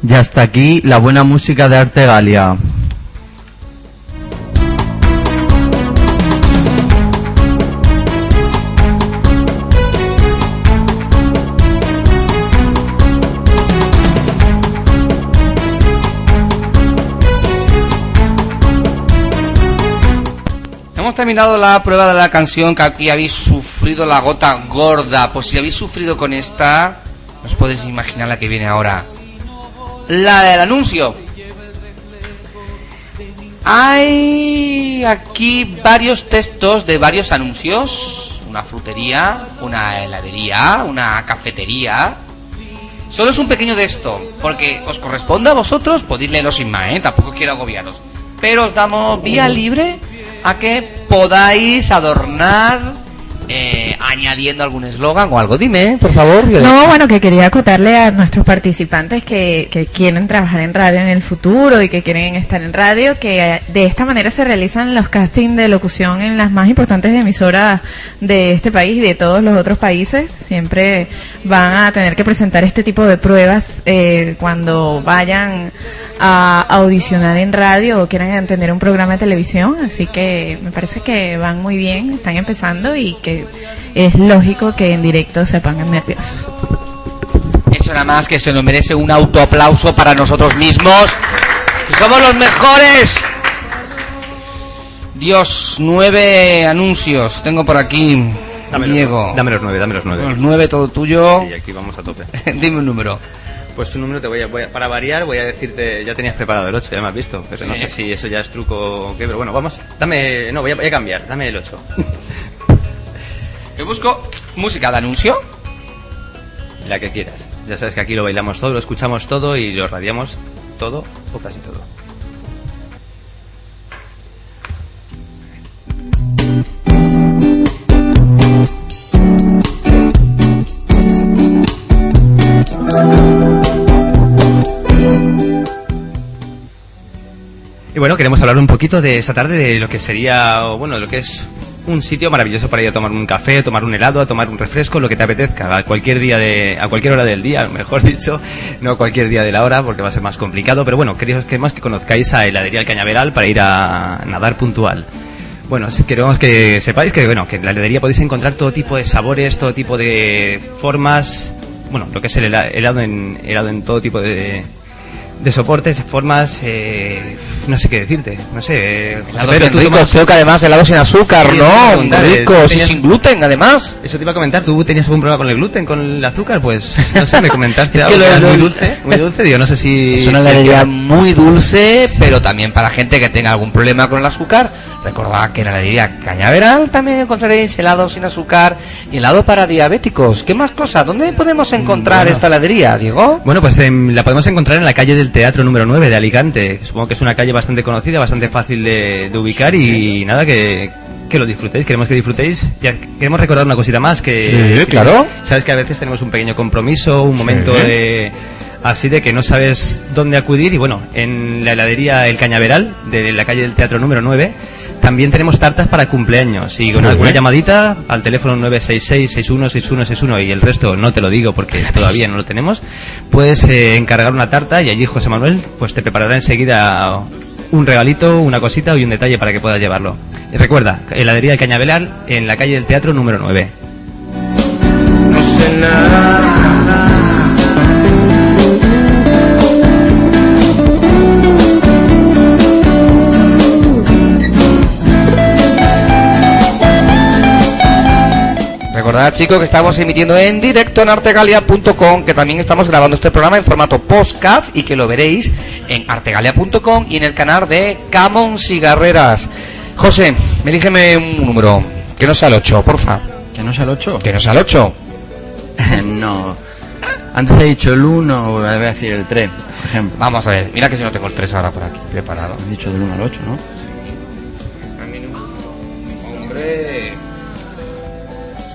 Y hasta aquí la buena música de Arte Galia. Terminado la prueba de la canción que aquí habéis sufrido la gota gorda. Pues si habéis sufrido con esta, os podéis imaginar la que viene ahora. La del anuncio. Hay aquí varios textos de varios anuncios. Una frutería, una heladería, una cafetería. Solo es un pequeño de esto, porque os corresponde a vosotros, podéis leerlo sin más, ¿eh? tampoco quiero agobiaros. Pero os damos vía libre a que podáis adornar eh, añadiendo algún eslogan o algo. Dime, por favor. No, bueno, que quería acotarle a nuestros participantes que, que quieren trabajar en radio en el futuro y que quieren estar en radio, que de esta manera se realizan los castings de locución en las más importantes emisoras de este país y de todos los otros países. Siempre van a tener que presentar este tipo de pruebas eh, cuando vayan a audicionar en radio o quieran tener un programa de televisión. Así que me parece que van muy bien, están empezando y que es lógico que en directo se pongan nerviosos. Eso nada más que se nos merece un autoaplauso para nosotros mismos. Que somos los mejores. Dios, nueve anuncios. Tengo por aquí. Dame los, Diego. dame los nueve, dame los nueve. Los nueve, todo tuyo. Sí, aquí vamos a tope. Dime un número. Pues un número te voy a, voy a- para variar voy a decirte, ya tenías preparado el 8, ya me has visto, pero no sé si eso ya es truco o qué, pero bueno, vamos, dame, no, voy a, voy a cambiar, dame el 8. Yo busco música de anuncio. La que quieras. Ya sabes que aquí lo bailamos todo, lo escuchamos todo y lo radiamos todo o casi todo. Y bueno, queremos hablar un poquito de esa tarde, de lo que sería, bueno, de lo que es un sitio maravilloso para ir a tomar un café, tomar un helado, a tomar un refresco, lo que te apetezca, a cualquier día de, a cualquier hora del día, mejor dicho, no a cualquier día de la hora, porque va a ser más complicado, pero bueno, queremos, que conozcáis a Heladería El Cañaveral para ir a nadar puntual. Bueno, queremos que sepáis que bueno, que en la heladería podéis encontrar todo tipo de sabores, todo tipo de formas, bueno, lo que es el hela- helado en helado en todo tipo de de soportes, formas, eh, no sé qué decirte, no sé. eh, bien tú rico, tomas- creo que además helado sin azúcar, Sí, ¿no? rico, tenías- sin gluten además. Eso te iba a comentar, ¿tú tenías algún problema con el gluten, con el azúcar? Pues, no sé, me comentaste algo que muy dulce, muy dulce, digo, no sé si... Es una heladería muy dulce, pero también para gente que tenga algún problema con el azúcar. Recordad que en la heladería Cañaveral también encontraréis helado sin azúcar y helado para diabéticos. ¿Qué más cosas? ¿Dónde podemos encontrar Bueno. esta heladería, Diego? Bueno, pues em, la podemos encontrar en la calle del Teatro número 9 de Alicante. Supongo que es una calle bastante conocida, bastante fácil de, de ubicar y nada, que, que lo disfrutéis. Queremos que disfrutéis. Ya queremos recordar una cosita más que... Sí, claro. Sabes que a veces tenemos un pequeño compromiso, un momento de... Así de que no sabes dónde acudir y bueno, en la heladería El Cañaveral de la calle del Teatro número 9 también tenemos tartas para cumpleaños y con Muy alguna bien. llamadita al teléfono 966-616161 y el resto no te lo digo porque todavía no lo tenemos, puedes eh, encargar una tarta y allí José Manuel pues te preparará enseguida un regalito, una cosita y un detalle para que puedas llevarlo. Y recuerda, heladería del Cañaveral en la calle del Teatro número 9. No sé nada. Recordad, chicos, que estamos emitiendo en directo en artegalia.com, que también estamos grabando este programa en formato podcast y que lo veréis en artegalia.com y en el canal de Camon Cigarreras. José, elígeme un número, que no sea el 8, porfa. ¿Que no sea el 8? Que no sea el 8. no. Antes he dicho el 1, voy a decir el 3, por ejemplo. Vamos a ver, mira que si no tengo el 3 ahora por aquí, preparado. He dicho del 1 al 8, ¿no?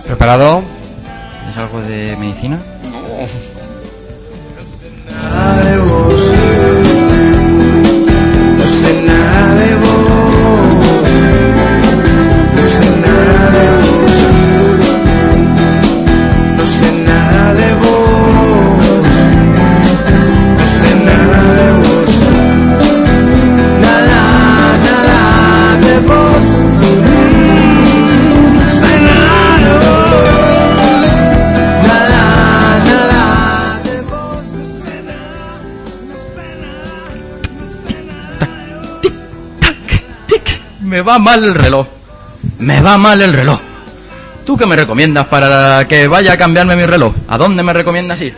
¿Preparado? ¿Es algo de medicina? No va mal el reloj. Me va mal el reloj. ¿Tú qué me recomiendas para que vaya a cambiarme mi reloj? ¿A dónde me recomiendas ir?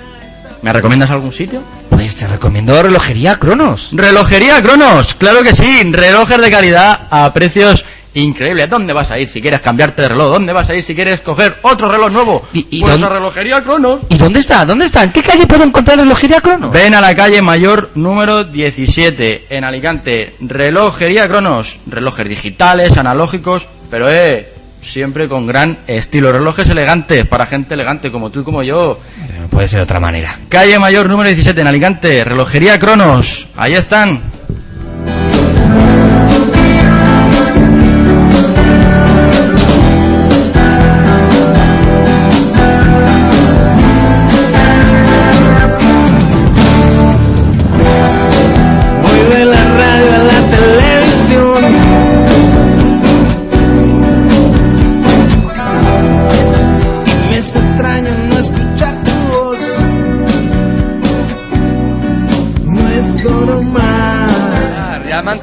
¿Me recomiendas algún sitio? Pues te recomiendo relojería Cronos. Relojería Cronos, claro que sí, relojes de calidad a precios increíbles. ¿Dónde vas a ir si quieres cambiarte de reloj? ¿Dónde vas a ir si quieres coger otro reloj nuevo? y pues dónde- a relojería Cronos. ¿Y dónde está? ¿Dónde está? ¿En qué calle puedo encontrar relojería Cronos? Ven a la calle Mayor número 17 en Alicante. Relojería Cronos. Relojes digitales, analógicos, pero eh, siempre con gran estilo. Relojes elegantes para gente elegante como tú y como yo. No puede ser de otra manera. Calle Mayor número 17 en Alicante. Relojería Cronos. Ahí están.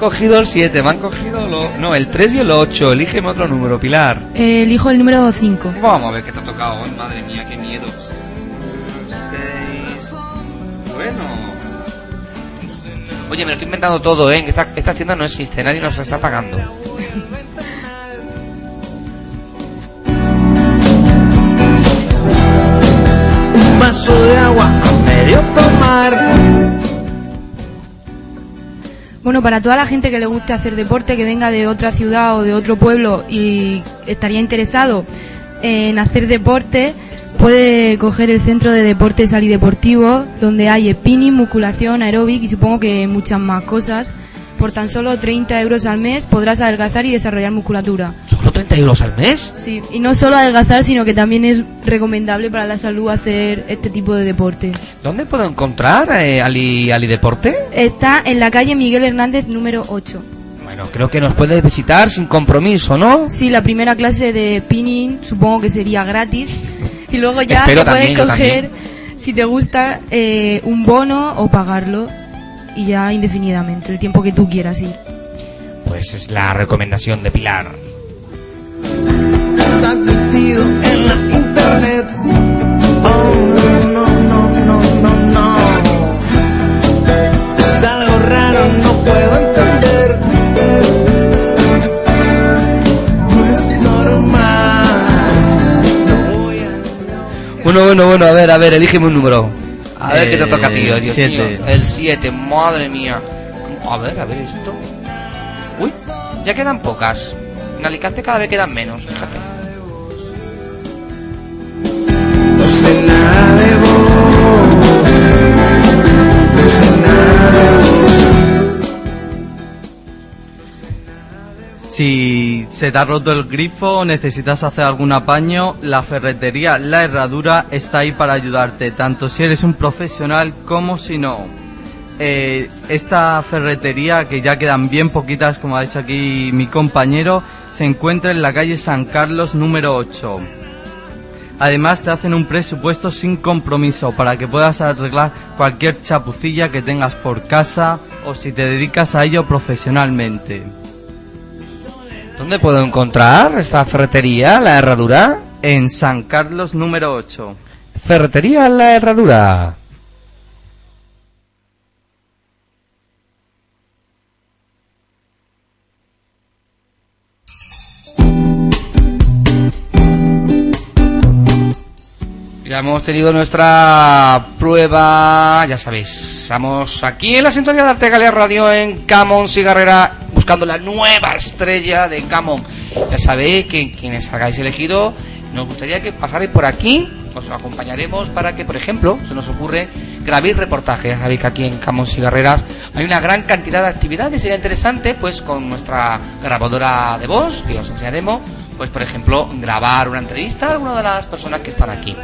Cogido el 7, me han cogido lo... No, el 3 y el 8. Elígeme otro número, Pilar. Eh, elijo el número 5. Vamos a ver qué te ha tocado hoy. Madre mía, qué miedo. 6. Bueno. Oye, me lo estoy inventando todo, ¿eh? Esta, esta tienda no existe, nadie nos la está pagando. Un vaso de agua a medio tomar. Bueno, para toda la gente que le guste hacer deporte, que venga de otra ciudad o de otro pueblo y estaría interesado en hacer deporte, puede coger el centro de deportes alideportivo, donde hay spinning, musculación, aeróbic y supongo que muchas más cosas. Por tan solo 30 euros al mes podrás adelgazar y desarrollar musculatura. ¿Solo 30 euros al mes? Sí, y no solo adelgazar, sino que también es recomendable para la salud hacer este tipo de deporte. ¿Dónde puedo encontrar eh, Ali, Ali Deporte? Está en la calle Miguel Hernández número 8. Bueno, creo que nos puedes visitar sin compromiso, ¿no? Sí, la primera clase de spinning supongo que sería gratis. Y luego ya te puedes coger, si te gusta, eh, un bono o pagarlo. Y ya indefinidamente, el tiempo que tú quieras ir. Pues es la recomendación de Pilar. Curtido en la internet. Oh, no, no, no, no, no. Es algo raro, no puedo entender. No es normal. No voy a Bueno, bueno, bueno, a ver, a ver, elígeme un número. A ver qué te Eh, toca a ti, Dios mío. siete. El 7, madre mía. A ver, a ver esto. Uy, ya quedan pocas. En Alicante cada vez quedan menos, fíjate. Si se te ha roto el grifo necesitas hacer algún apaño, la ferretería La Herradura está ahí para ayudarte, tanto si eres un profesional como si no. Eh, esta ferretería, que ya quedan bien poquitas, como ha dicho aquí mi compañero, se encuentra en la calle San Carlos número 8. Además te hacen un presupuesto sin compromiso para que puedas arreglar cualquier chapucilla que tengas por casa o si te dedicas a ello profesionalmente. ¿Dónde puedo encontrar esta ferretería, la herradura? En San Carlos número 8. Ferretería La Herradura. Ya hemos tenido nuestra prueba, ya sabéis, estamos aquí en la sintonía de Artegalia Radio en Camon Cigarrera buscando la nueva estrella de Camon. Ya sabéis que quienes hagáis elegido, nos gustaría que pasarais por aquí, os acompañaremos para que, por ejemplo, se nos ocurre grabéis reportajes. Ya sabéis que aquí en Camon Cigarreras hay una gran cantidad de actividades, sería interesante, pues con nuestra grabadora de voz, que os enseñaremos, pues por ejemplo, grabar una entrevista a alguna de las personas que están aquí.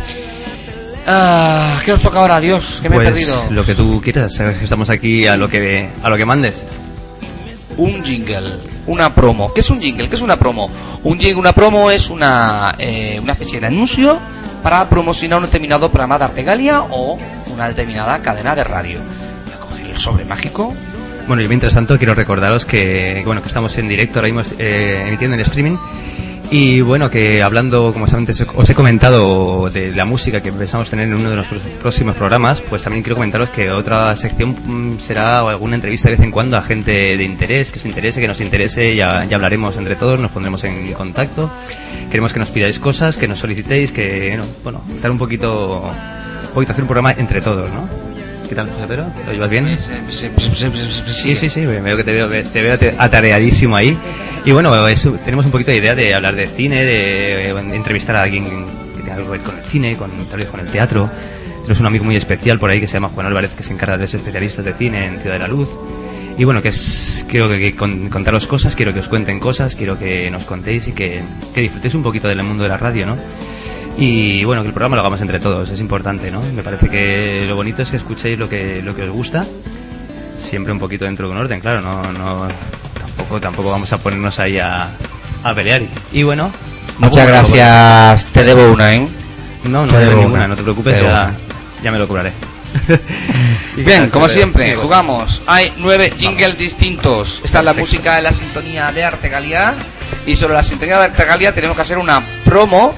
Ah, ¿Qué os toca ahora, Dios? Que me he pues perdido. lo que tú quieras, que estamos aquí a lo que a lo que mandes. Un jingle, una promo. ¿Qué es un jingle? ¿Qué es una promo? Un jingle, una promo es una, eh, una especie de anuncio para promocionar un determinado programa de Artegalia o una determinada cadena de radio. Voy a coger el sobre mágico. Bueno, y mientras tanto quiero recordaros que bueno que estamos en directo ahora mismo eh, emitiendo en streaming y bueno que hablando como antes os he comentado de la música que pensamos tener en uno de los próximos programas, pues también quiero comentaros que otra sección mm, será alguna entrevista de vez en cuando a gente de interés, que os interese, que nos interese, ya, ya hablaremos entre todos, nos pondremos en contacto. Queremos que nos pidáis cosas, que nos solicitéis, que no, bueno, estar un poquito, un poquito hacer un programa entre todos, ¿no? ¿Qué tal, José Pedro? ¿Lo llevas bien? Sí, sí, sí, veo que te veo, te veo atareadísimo ahí. Y bueno, eso, tenemos un poquito de idea de hablar de cine, de, eh, entrevistar a alguien que tenga algo que ver con el cine, con, tal vez con el teatro. Tenemos un amigo muy especial por ahí que se llama Juan Álvarez, que se encarga de los especialistas de cine en Ciudad de la Luz. Y bueno, que es, quiero que, que con- contaros cosas, quiero que os cuenten cosas, quiero que nos contéis y que, que disfrutéis un poquito del mundo de la radio, ¿no? Y bueno, que el programa lo hagamos entre todos, es importante, ¿no? Me parece que lo bonito es que escuchéis lo que, lo que os gusta, siempre un poquito dentro de un orden, claro, no, no tampoco, tampoco vamos a ponernos ahí a, a pelear. Y bueno, Muchas ¿alguna- gracias. Te debo una, ¿eh? No, no Te debo ninguna, una. no te preocupes, Te ya, ya me lo curaré. Bien, como siempre, jugamos. Hay nueve jingles distintos. Esta es la música de la sintonía de Artegalia. Y sobre la sintonía de Artegalia tenemos que hacer una promo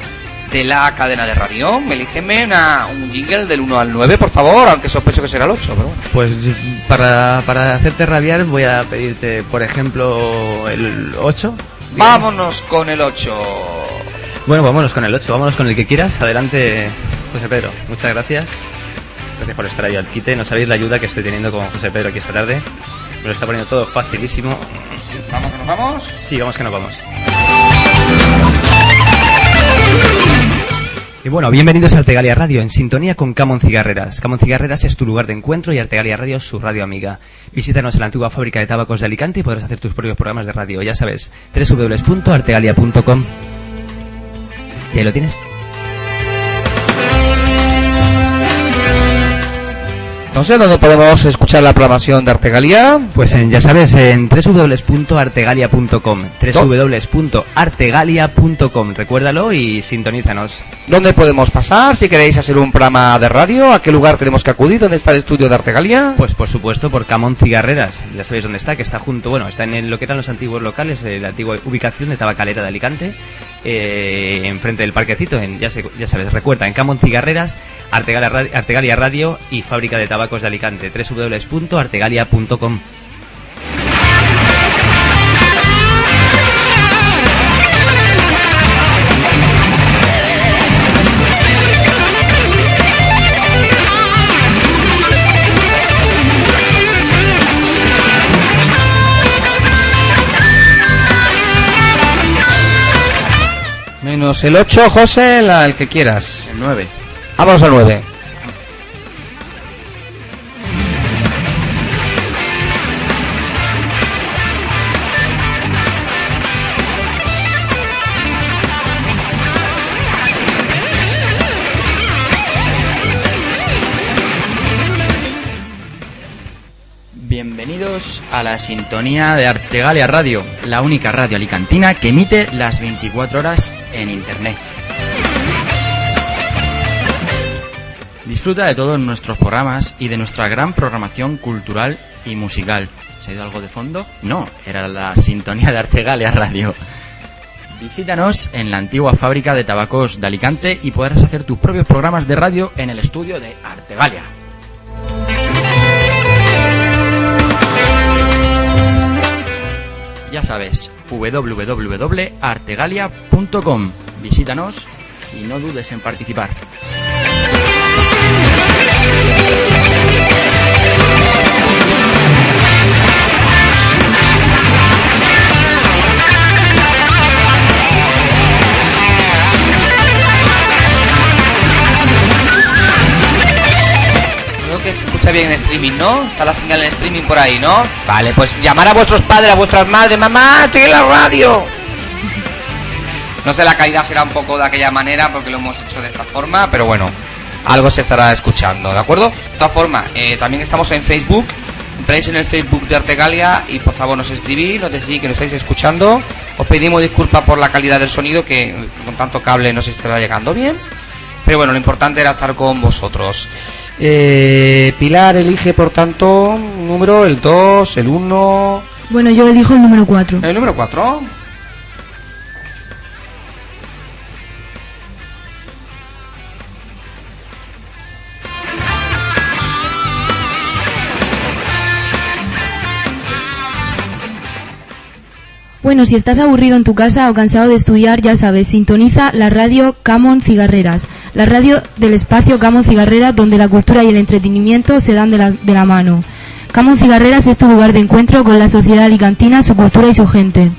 de la cadena de radio. Elígeme una, un jingle del 1 al 9, por favor, aunque sospecho que será el 8. Pero bueno. Pues para, para hacerte rabiar voy a pedirte, por ejemplo, el 8. Vámonos con el 8. Bueno, vámonos con el 8, vámonos con el que quieras. Adelante, José Pedro. Muchas gracias. Gracias por estar ahí al quite. No sabéis la ayuda que estoy teniendo con José Pedro aquí esta tarde. Me lo está poniendo todo facilísimo. Vamos, que nos vamos. Sí, vamos que nos vamos. Y bueno, bienvenidos a Artegalia Radio, en sintonía con Camon Cigarreras. Camon Cigarreras es tu lugar de encuentro y Artegalia Radio es su radio amiga. Visítanos en la antigua fábrica de tabacos de Alicante y podrás hacer tus propios programas de radio. Ya sabes, www.artegalia.com. ¿Y ahí lo tienes? Entonces, ¿dónde podemos escuchar la programación de Artegalia? Pues en- ya sabes, en www.artegalia.com. www.artegalia.com. Recuérdalo y sintonízanos. ¿Dónde podemos pasar? Si queréis hacer un programa de radio, ¿a qué lugar tenemos que acudir? ¿Dónde está el estudio de Artegalia? Pues por supuesto por Camón Cigarreras, ya sabéis dónde está, que está junto, bueno, está en el- lo que eran los antiguos locales, la antigua ubicación de Tabacalera de Alicante, eh, enfrente del parquecito, en, ya, se- sabes, recuerda, en Camón Cigarreras, Artegalia Radio y Fábrica de Tabacos de Alicante, www.artegalia.com. El 8, José, la- el que quieras. El 9. Vamos al 9. Bienvenidos a la sintonía de Artegalia Radio, la única radio alicantina que emite las 24 horas en Internet. Disfruta de todos nuestros programas y de nuestra gran programación cultural y musical. ¿Se ha ido algo de fondo? No, era la sintonía de Artegalia Radio. Visítanos en la antigua fábrica de tabacos de Alicante y podrás hacer tus propios programas de radio en el estudio de Artegalia. Ya sabes, www.artegalia.com. Visítanos y no dudes en participar. Bien en streaming, ¿no? Está la señal en streaming por ahí, ¿no? Vale, pues llamar a vuestros padres, a vuestras madres, mamá, estoy en la radio. No sé, la caída será un poco de aquella manera porque lo hemos hecho de esta forma, pero bueno, algo se estará escuchando, ¿de acuerdo? De todas formas, eh, también estamos en Facebook. Entráis en el Facebook de Artegalia y por favor nos escribís, nos decís que nos estáis escuchando. Os pedimos disculpas por la calidad del sonido que con tanto cable no se estará llegando bien. Pero bueno, lo importante era estar con vosotros. Eh, Pilar elige, por tanto, un número, el 2, el 1, Bueno, yo elijo el número 4. el número 4. Bueno, si estás aburrido en tu casa o cansado de estudiar, ya sabes, sintoniza la radio Camon Cigarreras, la radio del espacio Camon Cigarreras donde la cultura y el entretenimiento se dan de la, mano. Camon Cigarreras es tu lugar de encuentro con la sociedad alicantina, su cultura y su gente.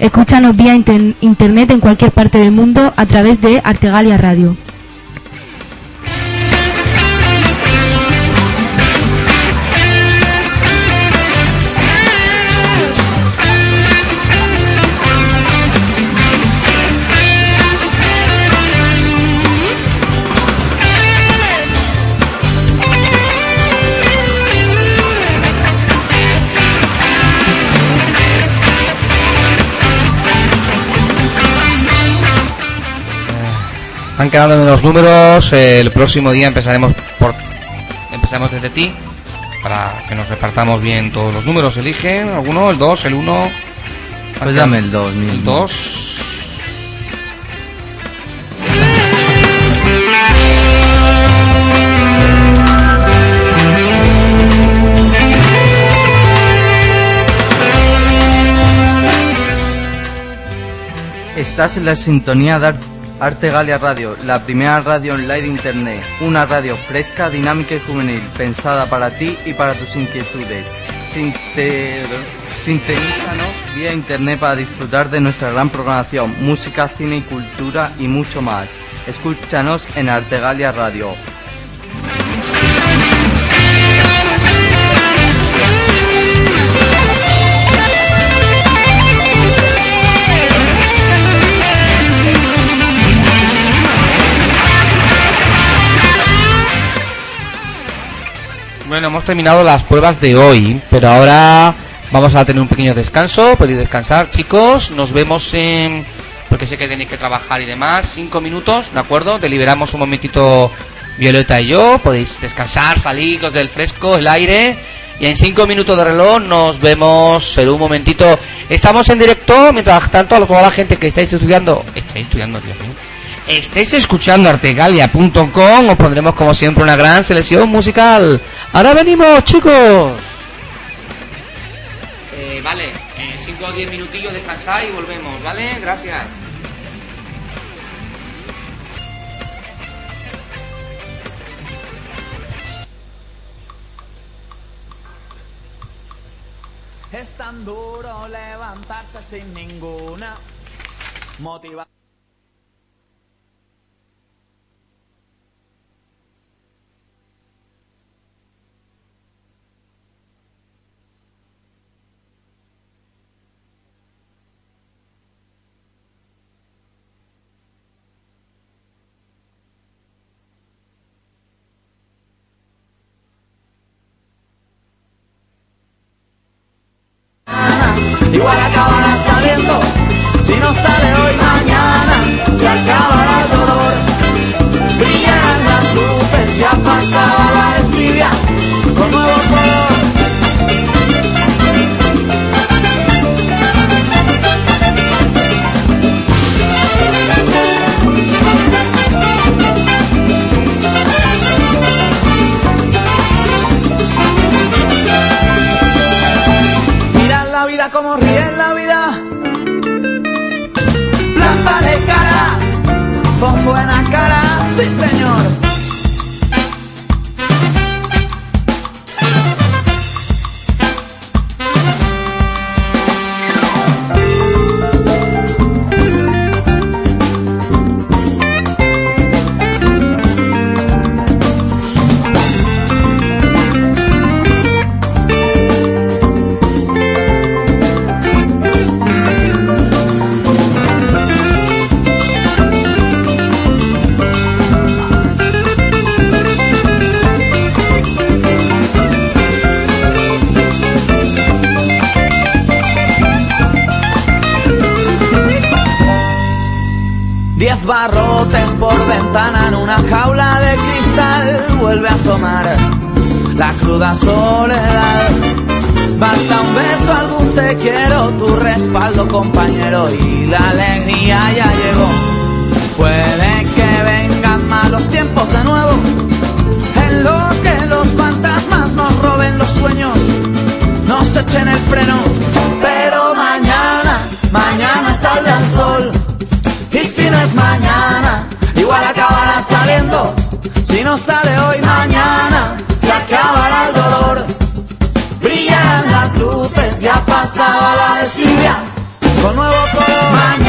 Escúchanos vía inter- internet en cualquier parte del mundo a través de Artegalia Radio. Han quedado los números. el próximo día empezaremos por empezaremos desde ti para que nos repartamos bien todos los números. Elige alguno, el 2, el 1. Pues dame el 2 mismo. El 2. Estás en la sintonía de Arte Galia Radio, la primera radio online de internet. Una radio fresca, dinámica y juvenil, pensada para ti y para tus inquietudes. Sinte- Sintonízanos vía internet para disfrutar de nuestra gran programación, música, cine y cultura y mucho más. Escúchanos en Artegalia Radio. Bueno, hemos terminado las pruebas de hoy, pero ahora vamos a tener un pequeño descanso. Podéis descansar, chicos. Nos vemos en. Porque sé que tenéis que trabajar y demás. Cinco minutos, ¿de acuerdo? Deliberamos un momentito Violeta y yo. Podéis descansar, salir os del fresco, el aire. Y en cinco minutos de reloj nos vemos en un momentito. Estamos en directo, mientras tanto, a toda la gente que estáis estudiando. Estáis estudiando, Dios mío. Estáis escuchando artegalia.com, os pondremos como siempre una gran selección musical. Ahora venimos, chicos. Eh, vale, 5 o 10 minutillos descansar y volvemos, ¿vale? Gracias. Es tan duro levantarse sin ninguna motivación. igual acabará saliendo. Si no sale hoy, mañana se acaba. Barrotes por ventana en una jaula de cristal vuelve a asomar la cruda soledad. Basta un beso, algún te quiero, tu respaldo compañero y la alegría ya llegó. Puede que vengan malos tiempos de nuevo, en los que los fantasmas nos roben los sueños, nos echen el freno. Pero mañana, mañana saldrá el sol. No sale hoy, mañana se acabará el dolor. Brillarán las luces, ya pasaba la desidia. Con nuevo color, mañana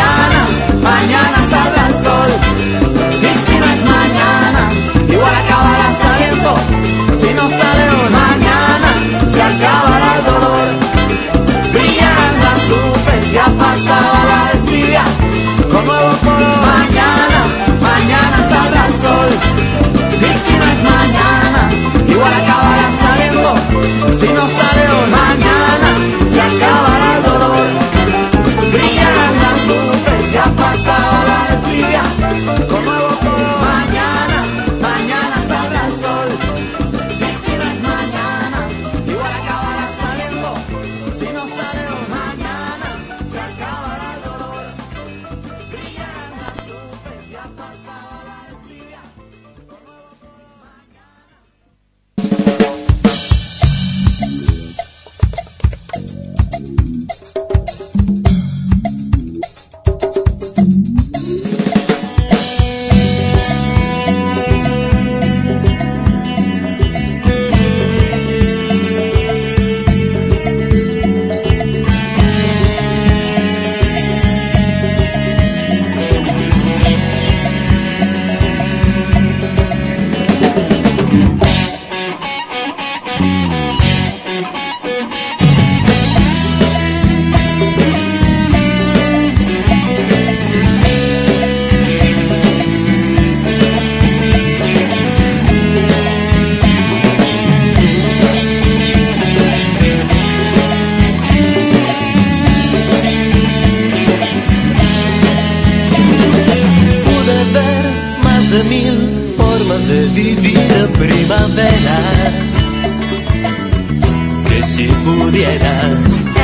Que si pudiera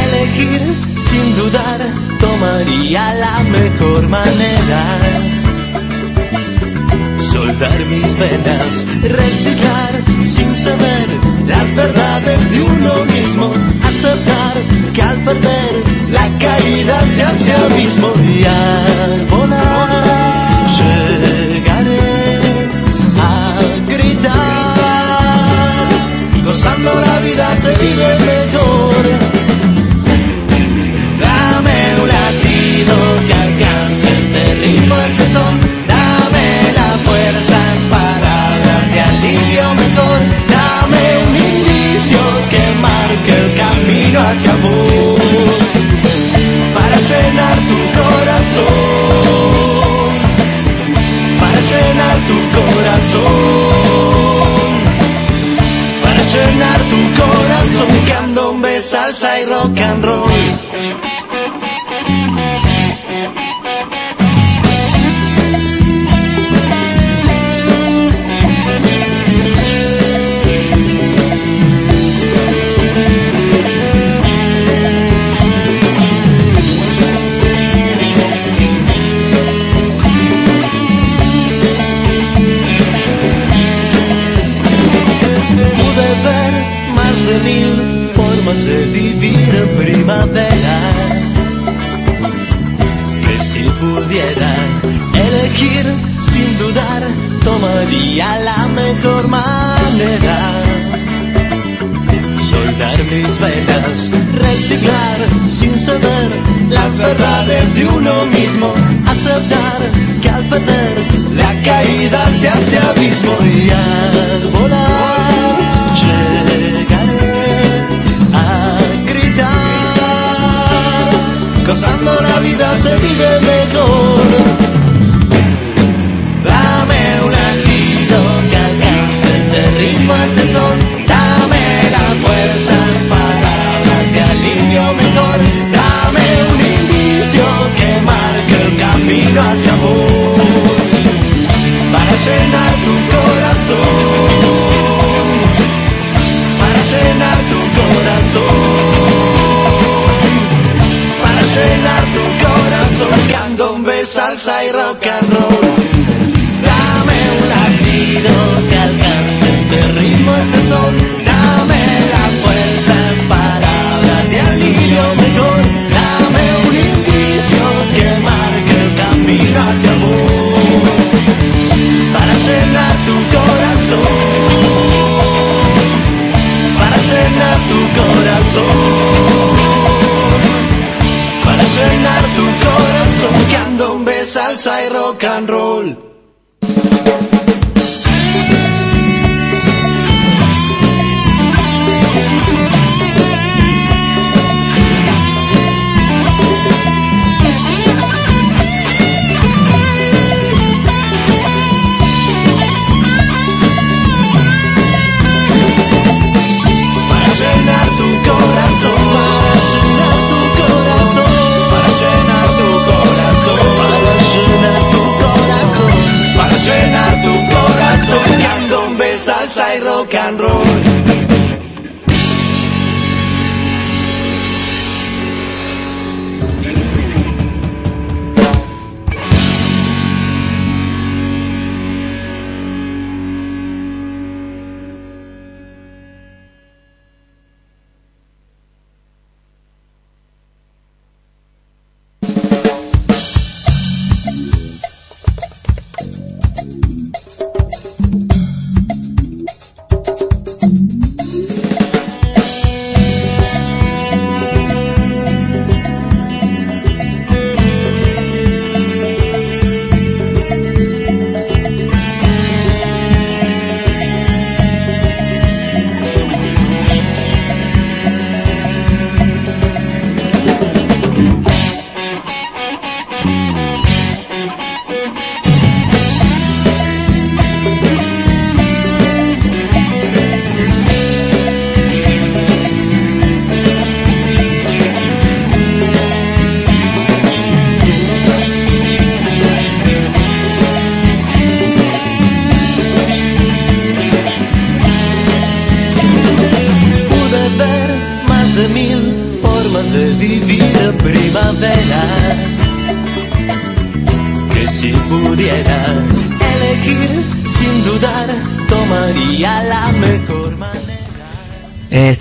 elegir sin dudar, tomaría la mejor manera. Soldar mis venas, reciclar sin saber las verdades de uno mismo, aceptar que al perder la caída se hace abismo y al gozando la vida se vive mejor. Dame un latido que alcance este ritmo, este son. Dame la fuerza en palabras de alivio mejor. Dame un indicio que marque el camino hacia vos. Para llenar tu corazón. Para llenar tu corazón. Llenar tu corazón. Candombe, salsa y rock and roll. De vivir primavera. Que si pudiera elegir sin dudar, tomaría la mejor manera. Soldar mis venas, reciclar sin saber las verdades de uno mismo, aceptar que al perder la caída se hace abismo y al volar llegaré gozando la vida se vive mejor. Dame un latido que alcance este ritmo, este son. Dame la fuerza palabras de alivio mejor. Dame un indicio que marque el camino hacia amor. Para llenar tu corazón. Corazón. Candombe, salsa y rock and roll.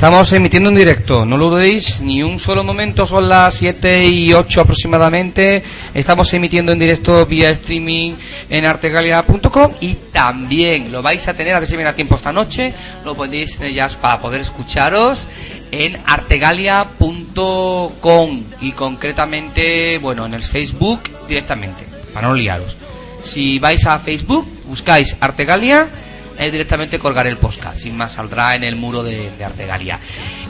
Estamos emitiendo en directo, no lo dudéis ni un solo momento, son las 7 y 8 aproximadamente. Estamos emitiendo en directo vía streaming en artegalia.com y también lo vais a tener, a ver si me da tiempo esta noche, lo podéis ya para poder escucharos en artegalia.com y concretamente, bueno, en el Facebook directamente, para no liaros. Si vais a Facebook, buscáis Artegalia, eh, directamente colgar el podcast, sin más saldrá en el muro de, de Artegalia.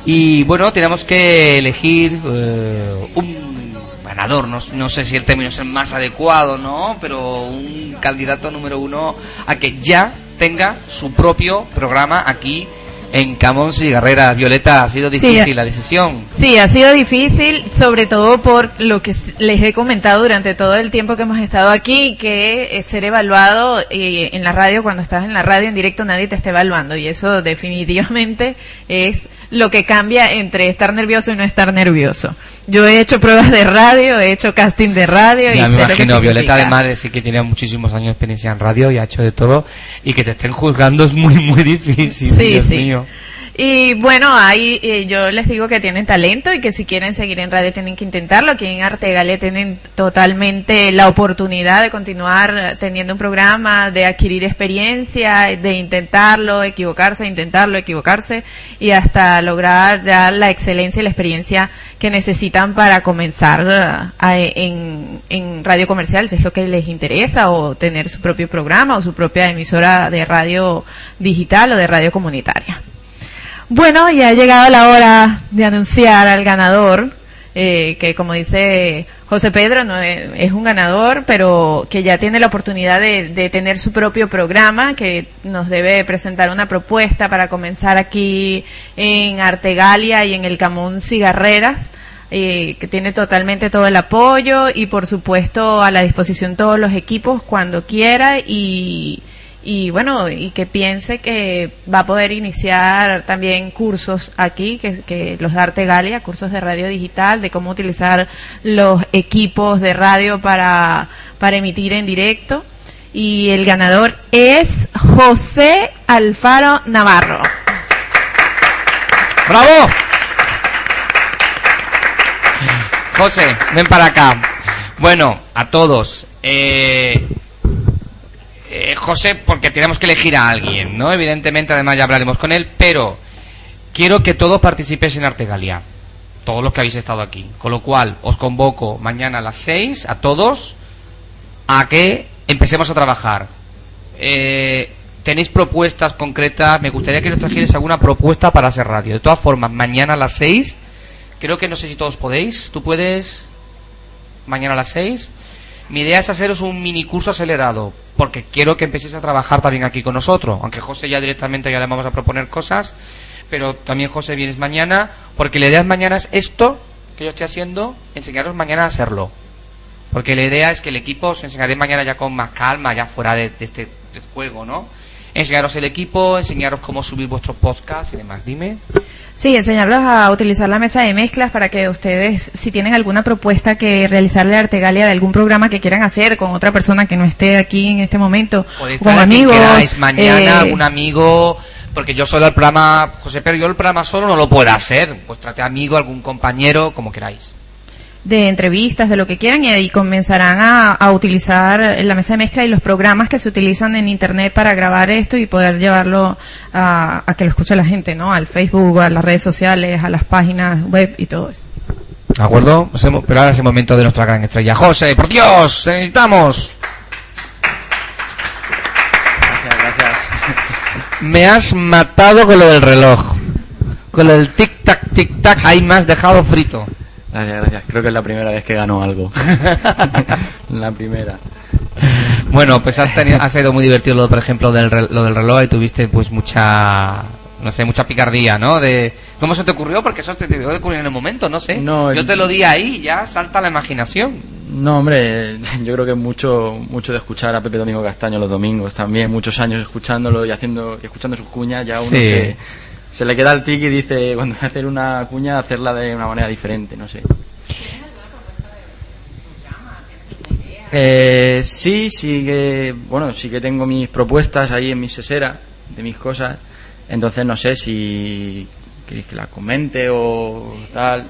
Y bueno, tenemos que elegir eh, un ganador, no, no sé si el término es el más adecuado, ¿no? Pero un candidato número uno a que ya tenga su propio programa aquí en Camons y. Violeta, ha sido Sí, difícil la decisión. Sí, ha sido difícil, sobre todo por lo que les he comentado durante todo el tiempo que hemos estado aquí, que eh, ser evaluado eh, en la radio, cuando estás en la radio en directo, nadie te está evaluando. Y eso definitivamente es lo que cambia entre estar nervioso y no estar nervioso. Yo he hecho pruebas de radio, he hecho casting de radio y me sé lo que imagino, Violeta significa. además de decir que tiene muchísimos años de experiencia en radio y ha hecho de todo y que te estén juzgando es muy muy difícil, Sí, Dios sí. mío. Y bueno, ahí eh, yo les digo que tienen talento y que si quieren seguir en radio tienen que intentarlo. Aquí en Artegalia tienen totalmente la oportunidad de continuar teniendo un programa, de adquirir experiencia, de intentarlo, equivocarse, intentarlo, equivocarse y hasta lograr ya la excelencia y la experiencia que necesitan para comenzar eh, en, en radio comercial, si es lo que les interesa, o tener su propio programa o su propia emisora de radio digital o de radio comunitaria. Bueno, ya ha llegado la hora de anunciar al ganador, eh, que como dice José Pedro, no es, es un ganador, pero que ya tiene la oportunidad de, de tener su propio programa, que nos debe presentar una propuesta para comenzar aquí en Artegalia y en el Camón Cigarreras. eh, que tiene totalmente todo el apoyo y por supuesto a la disposición todos los equipos cuando quiera y, y bueno, y que piense que va a poder iniciar también cursos aquí, que, los da Artegalia, cursos de radio digital, de cómo utilizar los equipos de radio para, para emitir en directo. Y el ganador es José Alfaro Navarro. ¡Bravo! José, ven para acá. Bueno, a todos. Eh, eh, José, porque tenemos que elegir a alguien, ¿no? Evidentemente, además ya hablaremos con él, pero quiero que todos participéis en Artegalia. Todos los que habéis estado aquí. Con lo cual, os convoco mañana a las 6 a todos a que empecemos a trabajar. Eh, ¿Tenéis propuestas concretas? Me gustaría que nos trajerais alguna propuesta para hacer radio. De todas formas, mañana a las 6, creo que no sé si todos podéis. ¿Tú puedes? Mañana a las 6. Mi idea es haceros un mini curso acelerado, porque quiero que empecéis a trabajar también aquí con nosotros. Aunque José ya directamente ya le vamos a proponer cosas, pero también José vienes mañana, porque la idea es mañana es esto que yo estoy haciendo, enseñaros mañana a hacerlo. Porque la idea es que el equipo os enseñaré mañana ya con más calma, ya fuera de, este de este juego, ¿no? Enseñaros el equipo, enseñaros cómo subir vuestros podcasts y demás. Dime. Sí, enseñarlos a utilizar la mesa de mezclas para que ustedes, si tienen alguna propuesta que realizarle a Artegalia de algún programa que quieran hacer con otra persona que no esté aquí en este momento, con amigos, queráis mañana, eh, algún amigo, porque yo solo el programa, José, pero yo el programa solo no lo puedo hacer. Pues trate amigo, algún compañero, como queráis. De entrevistas, de lo que quieran, y ahí comenzarán a, a utilizar la mesa de mezcla y los programas que se utilizan en Internet para grabar esto y poder llevarlo a, a que lo escuche la gente, ¿no? Al Facebook, a las redes sociales, a las páginas web y todo eso. ¿De acuerdo? Hacemos- Pero ahora es el momento de nuestra gran estrella. José, por Dios, te necesitamos. Gracias, gracias. Me has matado con lo del reloj. Con lo del tic-tac, tic-tac, ahí me has dejado frito. Gracias, gracias. Creo que es la primera vez que gano algo. la primera. Bueno, pues has, tenido, ha sido muy divertido lo, por ejemplo, del, re- lo del reloj y tuviste pues mucha, no sé, mucha picardía, ¿no? De ¿Cómo se te ocurrió? Porque eso te, te ocurrió en el momento, no sé. No, Yo el- te lo di ahí ya salta la imaginación. No, hombre, yo creo que mucho mucho de escuchar a Pepe Domingo Castaño los domingos también, muchos años escuchándolo y haciendo y escuchando sus cuñas, ya uno Sí. se, se le queda el tic y dice, cuando va a hacer una cuña, hacerla de una manera diferente, no sé. Eh, sí, sí que, bueno, sí que tengo mis propuestas ahí en mi sesera, de mis cosas, entonces no sé si queréis que las comente o tal.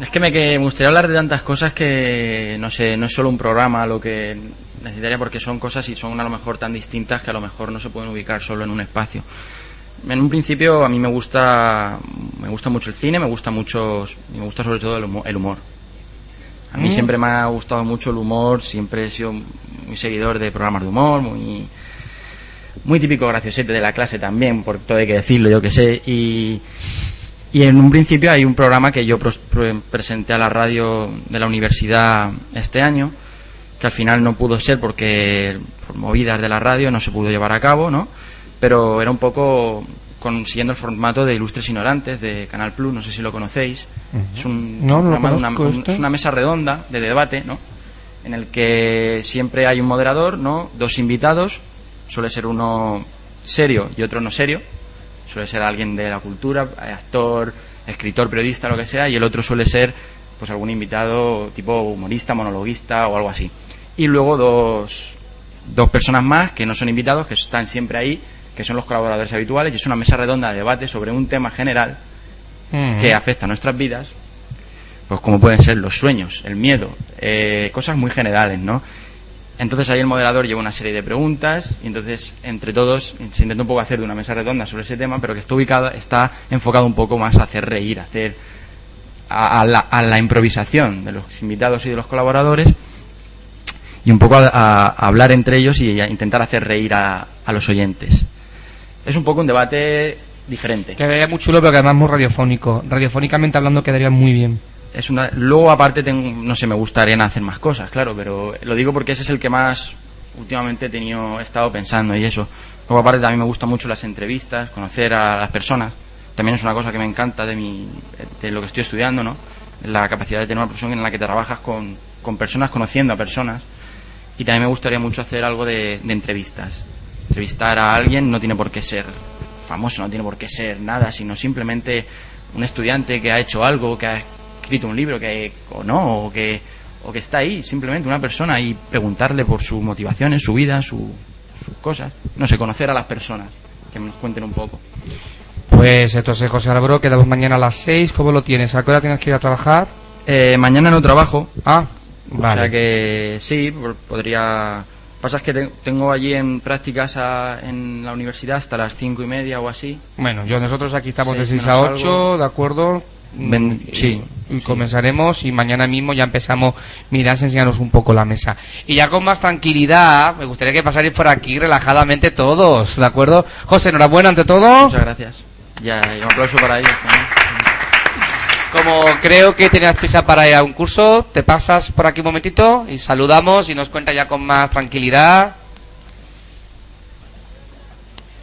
Es que me, que me gustaría hablar de tantas cosas que, no sé, no es solo un programa lo que necesitaría porque son cosas y son a lo mejor tan distintas que a lo mejor no se pueden ubicar solo en un espacio. En un principio a mí me gusta, me gusta mucho el cine, me gusta mucho, y me gusta sobre todo el humo- el humor. A mí Mm. siempre me ha gustado mucho el humor, siempre he sido muy seguidor de programas de humor, muy, muy típico graciosete de la clase también, por todo hay que decirlo, yo que sé. Y, y en un principio hay un programa que yo presenté a la radio de la universidad este año, que al final no pudo ser porque por movidas de la radio no se pudo llevar a cabo, ¿no? Pero era un poco con, siguiendo el formato de Ilustres Ignorantes de Canal Plus, no sé si lo conocéis. Es un No, no programa una, un- este. es una mesa redonda de debate, ¿no? En el que siempre hay un moderador, ¿no? Dos invitados, suele ser uno serio y otro no serio. Suele ser alguien de la cultura, actor, escritor, periodista, lo que sea, y el otro suele ser pues algún invitado tipo humorista, monologuista o algo así. Y luego dos, dos personas más que no son invitados, que están siempre ahí que son los colaboradores habituales, y es una mesa redonda de debate sobre un tema general Mm. que afecta a nuestras vidas, pues como pueden ser los sueños, el miedo, eh, cosas muy generales, ¿no? Entonces ahí el moderador lleva una serie de preguntas y entonces entre todos se intenta un poco hacer de una mesa redonda sobre ese tema, pero que está ubicada, está enfocado un poco más a hacer reír, a hacer a, a la, a la improvisación de los invitados y de los colaboradores y un poco a, a- hablar entre ellos y a intentar hacer reír a, a los oyentes. Es un poco un debate diferente. Quedaría muy chulo, pero que además muy radiofónico. Radiofónicamente hablando quedaría muy bien. Es una, luego aparte tengo, no sé, me gustaría hacer más cosas, claro, pero lo digo porque ese es el que más últimamente he tenido, he estado pensando y eso. Luego aparte también me gustan mucho las entrevistas, conocer a las personas. También es una cosa que me encanta de mi, de lo que estoy estudiando, ¿no? La capacidad de tener una profesión en la que trabajas con, con personas, conociendo a personas. Y también me gustaría mucho hacer algo de, de entrevistas. Entrevistar a alguien no tiene por qué ser famoso, no tiene por qué ser nada, sino simplemente un estudiante que ha hecho algo, que ha escrito un libro, que o no, o que, o que está ahí, simplemente una persona y preguntarle por sus motivaciones, su vida, su- sus cosas. No sé, conocer a las personas, que nos cuenten un poco. Pues entonces, José Álvaro, quedamos mañana a las 6. ¿Cómo lo tienes? ¿A qué hora tienes que ir a trabajar? Eh, mañana no trabajo. Ah, O sea que sí, podría... Pasa es que te- tengo allí en prácticas a- en la universidad hasta las cinco y media o así. Bueno, yo nosotros aquí estamos de Seis 6 a menos 8, algo. ¿de acuerdo? Mm, sí, Y comenzaremos y mañana mismo ya empezamos, mirad, enseñaros un poco la mesa. Y ya con más tranquilidad, me gustaría que pasarais por aquí relajadamente todos, ¿de acuerdo? José, enhorabuena ante todo. Muchas gracias. Ya, y un aplauso para ellos también. Como creo que tenías prisa para ir a un curso, te pasas por aquí un momentito y saludamos y nos cuenta ya con más tranquilidad.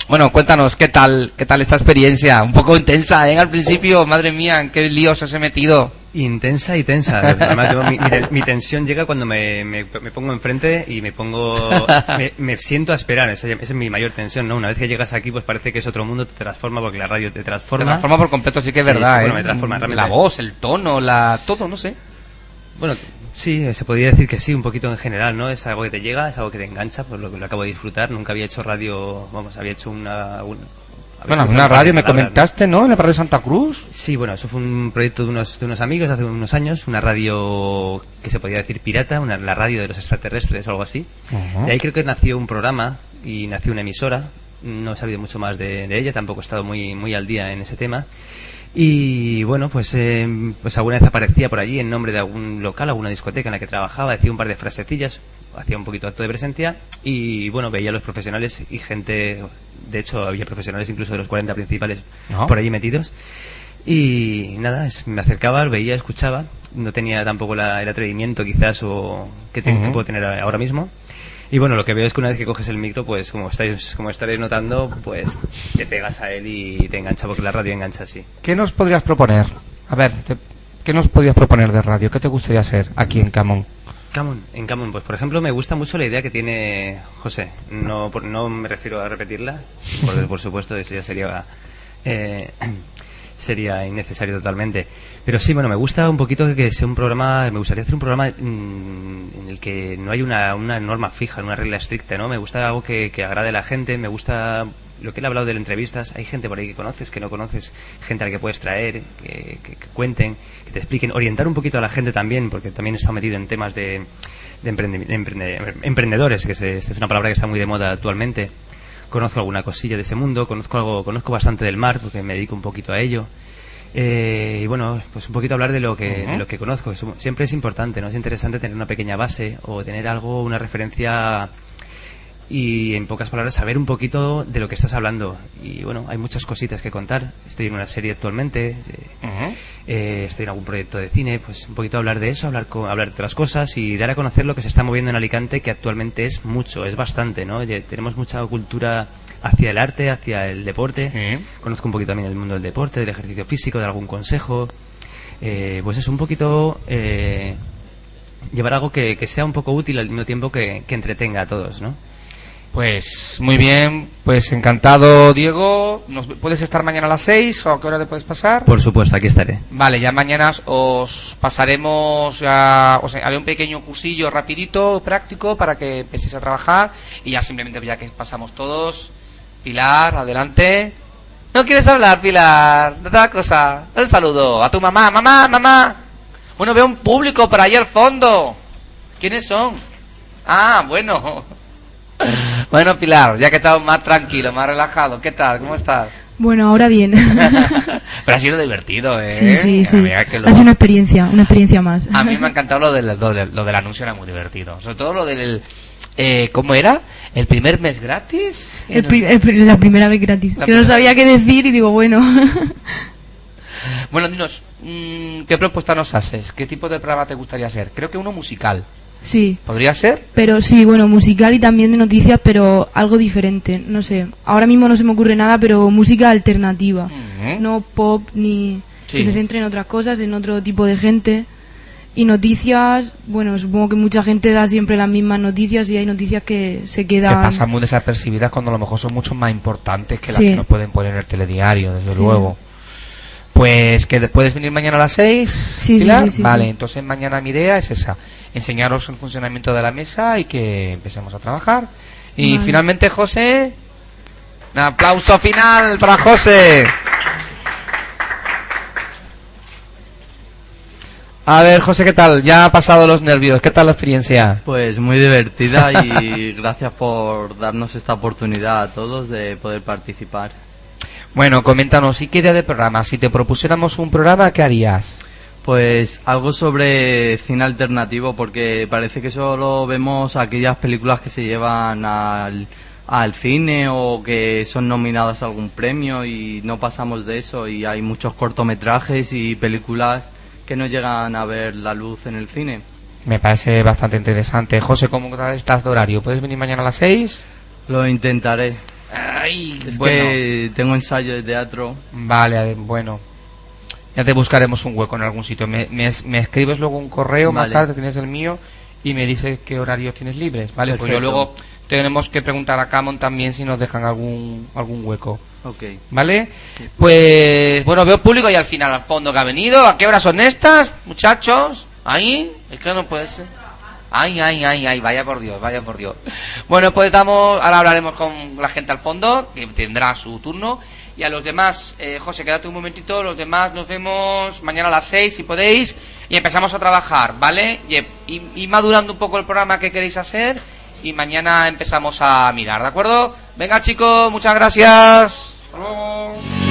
Bueno, cuéntanos, ¿qué tal, qué tal esta experiencia? Un poco intensa, ¿eh? Al principio, madre mía, en qué líos os he metido. Intensa y tensa. Además, yo- mi, mi ten- mi tensión llega cuando me, me- me pongo enfrente y me pongo. Me, me siento a esperar. Esa, esa es mi mayor tensión, ¿no? Una vez que llegas aquí, pues parece que es otro mundo, te transforma porque la radio te Te transforma. transforma por completo, sí que es Sí, verdad, sí, bueno, ¿eh? me transforma realmente. La voz, el tono, la... todo, no sé. Bueno, sí, eh, se podría decir que sí, un poquito en general, ¿no? Es algo que te llega, es algo que te engancha, por lo que lo acabo de disfrutar. Nunca había hecho radio, vamos, había hecho una. Bueno, una radio me comentaste, ¿no? En la radio Santa Cruz. Sí, bueno, eso fue un proyecto de unos, de unos amigos hace unos años, una radio que se podía decir pirata, una, la radio de los extraterrestres o algo así. De ahí creo que nació un programa y nació una emisora. No he sabido mucho más de, de ella, tampoco he estado muy, muy al día en ese tema. Y bueno, pues, eh, pues alguna vez aparecía por allí en nombre de algún local, alguna discoteca en la que trabajaba, decía un par de frasecillas, hacía un poquito acto de presencia y bueno, veía a los profesionales y gente, de hecho había profesionales incluso de los 40 principales por allí metidos. Y nada, es- me acercaba, veía, escuchaba. No tenía tampoco la- el atrevimiento quizás o que, te- que puedo tener ahora mismo. Y bueno, lo que veo es que una vez que coges el micro, pues como estáis, como estaréis notando, pues te pegas a él y te engancha, porque la radio engancha así. ¿Qué nos podrías proponer? A ver, ¿qué nos podrías proponer de radio? ¿Qué te gustaría hacer aquí en Camón? Camon, en Camon, pues por ejemplo me gusta mucho la idea que tiene José. No, no me refiero a repetirla, porque por supuesto eso ya sería eh, sería innecesario totalmente. Pero sí, bueno, me gusta un poquito que sea un programa, me gustaría hacer un programa mm, en el que no hay una, una norma fija, una regla estricta, ¿no? Me gusta algo que, que agrade a la gente, me gusta lo que él ha hablado de las entrevistas, hay gente por ahí que conoces, que no conoces, gente a la que puedes traer, que, que- que cuenten, que te expliquen, orientar un poquito a la gente también, porque también estado metido en temas de, de emprendedores, que esta es una palabra que está muy de moda actualmente. Conozco alguna cosilla de ese mundo, conozco algo, conozco bastante del mar, porque me dedico un poquito a ello. Eh, y bueno, pues un poquito hablar de lo que, de lo que conozco. siempre es importante, ¿no? Es interesante tener una pequeña base o tener algo, una referencia y en pocas palabras saber un poquito de lo que estás hablando. Y bueno, hay muchas cositas que contar. Estoy en una serie actualmente, eh, eh, estoy en algún proyecto de cine, pues un poquito hablar de eso, hablar, co- hablar de otras cosas y dar a conocer lo que se está moviendo en Alicante, que actualmente es mucho, es bastante, ¿no? Oye, tenemos mucha cultura hacia el arte, hacia el deporte. Conozco un poquito también el mundo del deporte, del ejercicio físico, de algún consejo. Eh, pues es un poquito eh, llevar algo que, que sea un poco útil al mismo tiempo que, que entretenga a todos, ¿no? Pues muy bien, pues encantado Diego. ¿Nos, ¿Puedes estar mañana a las 6 o a qué hora te puedes pasar? Por supuesto, aquí estaré. Vale, ya mañana os pasaremos, ya, o sea, haré un pequeño cursillo rapidito, práctico, para que empecéis a trabajar y ya simplemente ya que pasamos todos, Pilar, adelante. ¿No quieres hablar, Pilar? Otra cosa. Un saludo a tu mamá. Mamá, mamá. Bueno, veo un público por ahí al fondo. ¿Quiénes son? Ah, bueno. Bueno, Pilar, ya que estamos más tranquilo, más relajado. ¿Qué tal? ¿Cómo estás? Bueno, ahora bien. Pero ha sido divertido, ¿eh? sí, sí, sí. Mira que lo- Ha sido una experiencia, una experiencia más. A mí me ha encantado lo del, lo del, lo del anuncio, era muy divertido. Sobre todo lo del... Eh, ¿Cómo era? ¿El primer mes gratis? El pri- el la primera vez gratis. La que no sabía qué decir y digo, bueno. Bueno, dinos, mm, ¿qué propuesta nos haces? ¿Qué tipo de programa te gustaría hacer? Creo que uno musical. Sí. ¿Podría ser? Pero sí, bueno, musical y también de noticias, pero algo diferente. No sé. Ahora mismo no se me ocurre nada, pero música alternativa. No pop ni Sí. que se centre en otras cosas, en otro tipo de gente. Y noticias, bueno, supongo que mucha gente da siempre las mismas noticias y hay noticias que se Que quedan. pasan muy desapercibidas cuando a lo mejor son mucho más importantes que las Sí. que nos pueden poner en el telediario, desde Sí. luego. Pues que puedes venir mañana a las 6, sí, Pilar? sí, sí, Vale, entonces mañana mi idea es esa, enseñaros el funcionamiento de la mesa y que empecemos a trabajar. Y Vale. finalmente, José, un aplauso final para José. A ver, José, ¿qué tal? Ya ha pasado los nervios, ¿qué tal la experiencia? Pues muy divertida y gracias por darnos esta oportunidad a todos de poder participar. Bueno, coméntanos, ¿y qué idea de programa? Si te propusiéramos un programa, ¿qué harías? Pues algo sobre cine alternativo, porque parece que solo vemos aquellas películas que se llevan al, al cine o que son nominadas a algún premio y no pasamos de eso y hay muchos cortometrajes y películas que no llegan a ver la luz en el cine. Me parece bastante interesante. José, ¿cómo estás de horario? ¿Puedes venir mañana a las 6? Lo intentaré. Ay, Es bueno. que tengo ensayo de teatro. Vale, bueno. Ya te buscaremos un hueco en algún sitio. Me, me, es- me escribes luego un correo más tarde, tienes el mío, y me dices qué horarios tienes libres. Vale, pues yo luego tenemos que preguntar a Camon también si nos dejan algún, algún hueco. Ok. ¿Vale? Pues, bueno, veo público y al final, al fondo que ha venido. ¿A qué horas son estas, muchachos? ¿Ahí? Es que no puede ser. Ay, ay, ay, ay, vaya por Dios, vaya por Dios. Bueno, pues damos, ahora hablaremos con la gente al fondo, que tendrá su turno. Y a los demás, eh, José, quédate un momentito, los demás nos vemos mañana a las seis, si podéis, y empezamos a trabajar, ¿vale? Y, y, y madurando un poco el programa que queréis hacer, y mañana empezamos a mirar, ¿de acuerdo? Venga, chicos, muchas gracias. Hasta luego.